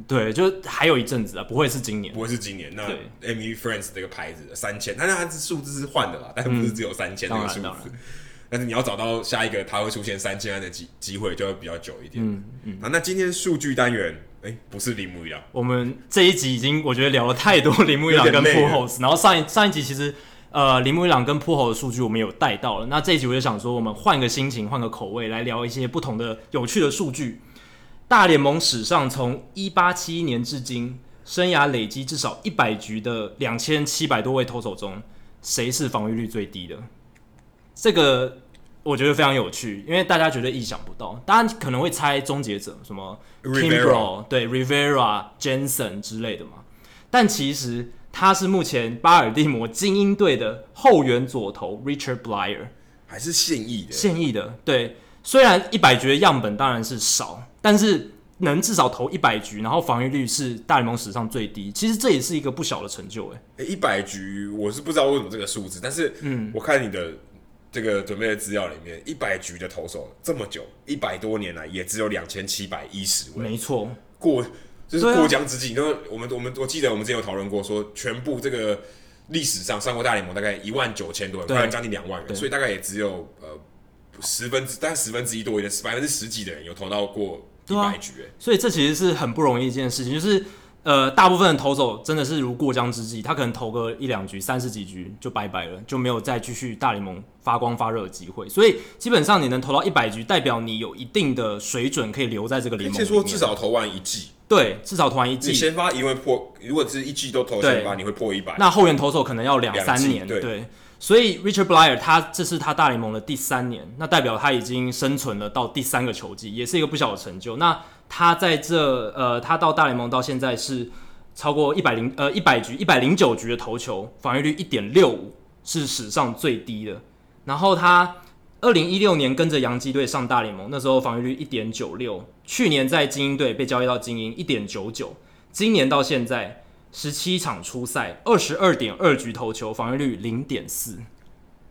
对，就还有一阵子啊，不会是今年，不会是今年。那 Amy Friends 这个牌子三千，但是它是数字是换的啦，但是不是只有三千这个数字。但是你要找到下一个它会出现三千安的机机会，就会比较久一点。嗯嗯。啊，那今天数据单元，哎，不是铃木一朗。我们这一集已经我觉得聊了太多铃木一朗跟 Pujols，然后上一上一集其实呃铃木一朗跟 Pujols 的数据我们有带到了。那这一集我就想说，我们换个心情，换个口味来聊一些不同的有趣的数据。大联盟史上从一八七一年至今，生涯累积至少一百局的两千七百多位投手中，谁是防御率最低的？这个我觉得非常有趣，因为大家绝对意想不到。大家可能会猜终结者什么 Kimbrel 对 Rivera、Jensen 之类的嘛。但其实他是目前巴尔的摩精英队的后援左投 Richard Bleier，还是现役的？现役的，对。虽然一百局的样本当然是少。但是能至少投一百局，然后防御率是大联盟史上最低，其实这也是一个不小的成就诶。诶，一百局我是不知道为什么这个数字，但是嗯，我看你的这个准备的资料里面，一百局的投手这么久，一百多年来也只有两千七百一十位，没错，过就是过江之鲫。因为、啊、我们我们我记得我们之前有讨论过，说全部这个历史上上过大联盟大概一万九千多人，快要将近两万人，所以大概也只有呃十分之大概十分之一多一点，百分之十几的人有投到过一百局，欸，所以这其实是很不容易一件事情，就是。呃，大部分的投手真的是如过江之鲫，他可能投个一两局、三十几局就拜拜了，就没有再继续大联盟发光发热的机会。所以基本上你能投到一百局，代表你有一定的水准可以留在这个联盟。说至少投完一季，对，至少投完一季。你先发因为破，如果是一季都投先发，你会破一百。那后援投手可能要两三年，对。对所以 Richard Bleier 他这是他大联盟的第三年，那代表他已经生存了到第三个球季，也是一个不小的成就。那他在这呃，他到大联盟到现在是。超过一百零呃一百局一百零九局的投球防御率一点六五是史上最低的。然后他二零一六年跟着洋基队上大联盟，那时候防御率一点九六。去年在精英队被交易到精英一点九九。今年到现在十七场出赛二十二点二局投球防御率零点四，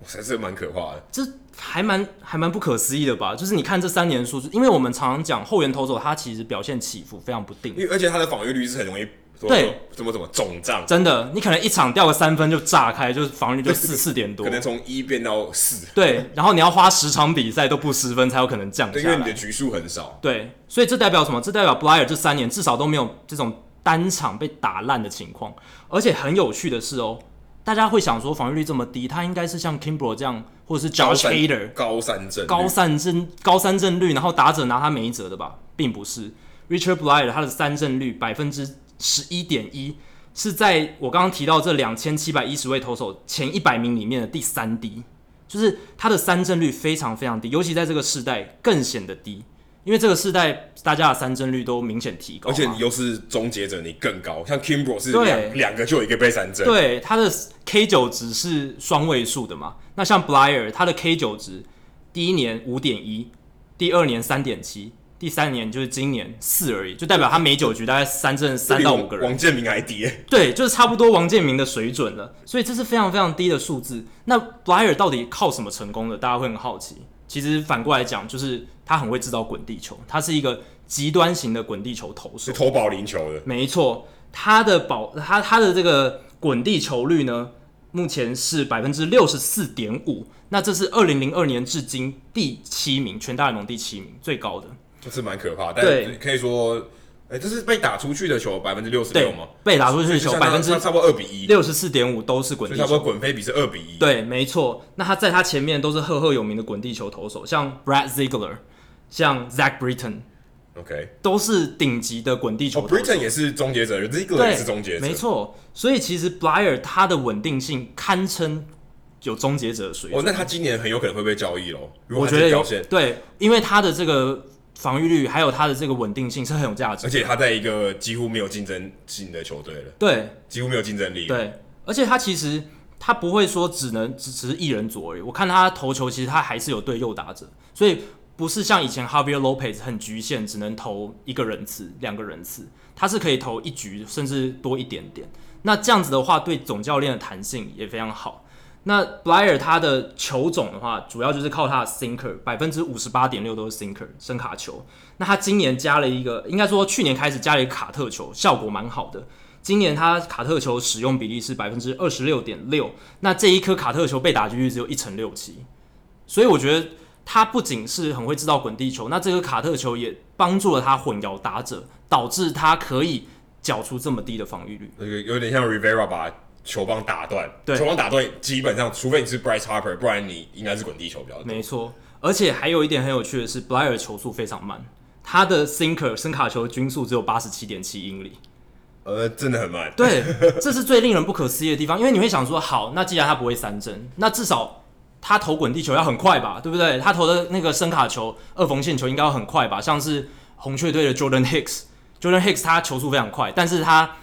哇塞，这蛮可怕的。这还蛮还蛮不可思议的吧？就是你看这三年的数字，因为我们常常讲后援投手他其实表现起伏非常不定，因为而且他的防御率是很容易。对，怎么怎么肿胀？真的，你可能一场掉个三分就炸开，就是防御率就四四点多，可能从一变到四。对，然后你要花十场比赛都不失分才有可能降下来，因为你的局数很少。对，所以这代表什么？这代表 Bleier 这三年至少都没有这种单场被打烂的情况。而且很有趣的是哦，大家会想说防御率这么低，他应该是像 Kimbrel 这样，或者是 Josh Hader 高三振高三振高三振率，然后打者拿他没辙的吧，并不是 Richard Bleier 他的三振率百分之。十一点一是在我刚刚提到这两千七百一十位投手前一百名里面的第三低，就是他的三振率非常非常低，尤其在这个世代更显得低，因为这个世代大家的三振率都明显提高，而且你又是终结者，你更高，像 Kimbrel 是两两个就有一个被三振，对，他的 K 九值是双位数的嘛，那像 Bleier 他的 K 九值第一年五点一，第二年三点七。第三年就是今年四而已，就代表他每九局大概三振三到五个人。王建民还低，对，就是差不多王建民的水准了。所以这是非常非常低的数字。那 Bleier 到底靠什么成功的？大家会很好奇。其实反过来讲，就是他很会制造滚地球，他是一个极端型的滚地球投手，是投保龄球的。没错，他的保他他的这个滚地球率呢，目前是百分之六十四点五。那这是二零零二年至今第七名，全大联盟第七名，最高的。这是蛮可怕，但可以说，哎、欸，这是被打出去的球百分之六十六吗？被打出去的球百分之差不多二比一，六十四点五都是滚地球，差不多滚飞比是二比一。对，没错。那他在他前面都是赫赫有名的滚地球投手，像 Brad Ziegler，像 Zach Britton，OK，、都是顶级的滚地球。Oh, Britain 也是终结者，Ziegler 也是终结者，没错。所以其实 Bleier 他的稳定性堪称有终结者的水准。哦，那他今年很有可能会被交易喽？我觉得有对，因为他的这个。防御率还有他的这个稳定性是很有价值，而且他在一个几乎没有竞争性的球队了，对，几乎没有竞争力，对，而且他其实他不会说只能只只是一人左而已，我看他投球其实他还是有对右打者，所以不是像以前 Javier Lopez 很局限，只能投一个人次、两个人次，他是可以投一局甚至多一点点，那这样子的话对总教练的弹性也非常好。那 Bleier 他的球种的话，主要就是靠他的 sinker，百分之五十八点六都是 sinker 伸卡球。那他今年加了一个，应该说去年开始加了一个卡特球，效果蛮好的。今年他卡特球使用比例是百分之二十六点六，那这一颗卡特球被打进去只有一成六七。所以我觉得他不仅是很会制造滚地球，那这个卡特球也帮助了他混淆打者，导致他可以缴出这么低的防御率。有有点像 Rivera 吧。球棒打断，球棒打断，基本上除非你是 Bryce Harper，不然你应该是滚地球比较多。没错，而且还有一点很有趣的是，Bleier 球速非常慢，他的 Sinker 深卡球均速只有八十七点七英里，呃，真的很慢。对，这是最令人不可思议的地方，因为你会想说，好，那既然他不会三振，那至少他投滚地球要很快吧，对不对？他投的那个深卡球、二缝线球应该要很快吧？像是红雀队的 Jordan Hicks，Jordan Hicks 他球速非常快，但是他。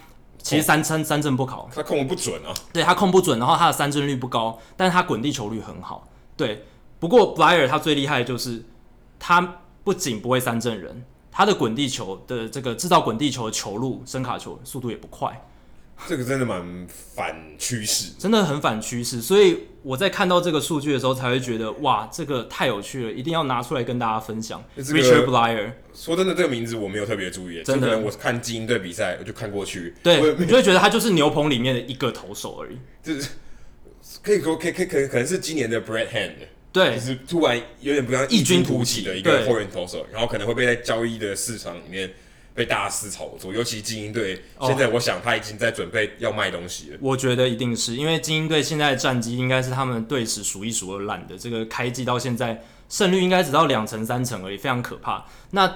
其实三三三振不好，他控不准啊。对，他控不准，然后他的三振率不高，但是他滚地球率很好。对，不过 Bleier 他最厉害的就是他不仅不会三振人，他的滚地球的这个制造滚地球的球路声卡球速度也不快。这个真的蛮反趋势，真的很反趋势。所以我在看到这个数据的时候，才会觉得哇，这个太有趣了，一定要拿出来跟大家分享。这个、Richard Bleier，说真的，这个名字我没有特别注意，真的，我看精英队比赛我就看过去，对，你就会觉得他就是牛棚里面的一个投手而已。就是可以说，可以可以可可能是今年的 Brad Hand，对，就是突然有点不像异军突起的一个后援投手，然后可能会被在交易的市场里面。被大肆炒作，尤其精英队现在，我想他已经在准备要卖东西了。我觉得一定是因为精英队现在的战绩应该是他们队史数一数二烂的，这个开季到现在胜率应该只到两成三成而已，非常可怕。那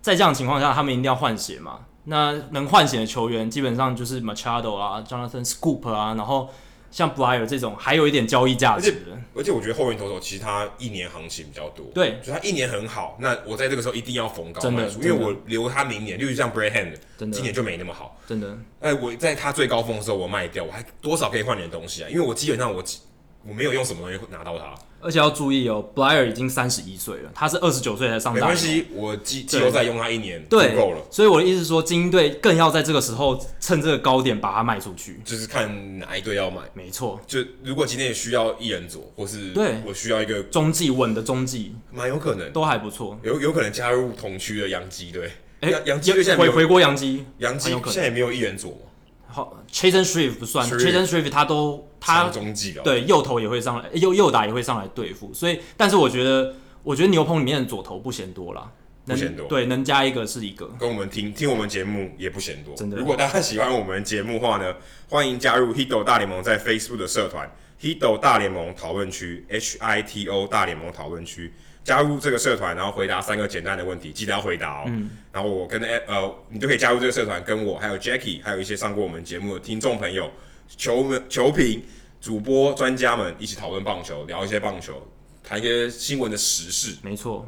在这样的情况下，他们一定要换血嘛？那能换血的球员基本上就是 Machado 啊，Jonathan Schoop 啊，然后。像 Bleier 这种还有一点交易价值的，而且我觉得后援投手其实他一年行情比较多，对，就他一年很好，那我在这个时候一定要逢高卖出，因为我留他明年，例如像 Brayhand，今年就没那么好，真的。哎，我在他最高峰的时候我卖掉，我还多少可以换点东西啊？因为我基本上我我没有用什么东西拿到它。而且要注意哦，Bleier 已经三十一岁了，他是二十九岁才上大。没关系，我季季后赛用他一年足够了。所以我的意思是说，精英队更要在这个时候趁这个高点把它卖出去。就是看哪一队要买。没错。就如果今天也需要一人左，或是对我需要一个中继稳的中继，蛮有可能，都还不错。有有可能加入同区的洋基队。哎，洋基队现在回回国洋基，洋基现在也没有一人左吗？好，Chasen Shreve 不算，Chasen Shreve 他都他中继了，对右投也会上来，右右打也会上来对付，所以，但是我觉得，我觉得牛棚里面的左投不嫌多啦，不嫌多，对，能加一个是一个，跟我们听听我们节目也不嫌多，真的。如果大家喜欢我们节目的话呢，欢迎加入 Hito 大联盟在 Facebook 的社团 Hito 大联盟讨论区，H I T O 大联盟讨论区。加入这个社团，然后回答三个简单的问题，记得要回答哦。嗯、然后我跟呃，你就可以加入这个社团，跟我还有 Jackie，还有一些上过我们节目的听众朋友、球们、球评、主播、专家们一起讨论棒球，聊一些棒球，谈一些新闻的时事。没错。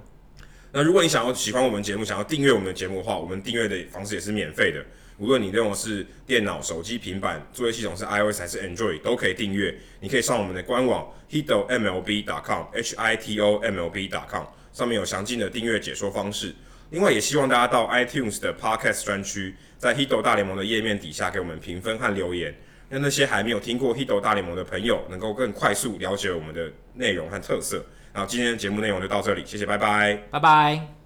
那如果你想要喜欢我们节目，想要订阅我们的节目的话，我们订阅的方式也是免费的。无论你用的是电脑、手机、平板，作业系统是 iOS 还是 Android，都可以订阅。你可以上我们的官网 hitomlb.com，h i t o m l b.com，上面有详尽的订阅解说方式。另外，也希望大家到 iTunes 的 Podcast 专区，在 Hito 大联盟的页面底下给我们评分和留言，让那些还没有听过 Hito 大联盟的朋友能够更快速了解我们的内容和特色。然后今天的节目内容就到这里，谢谢，拜拜，拜拜。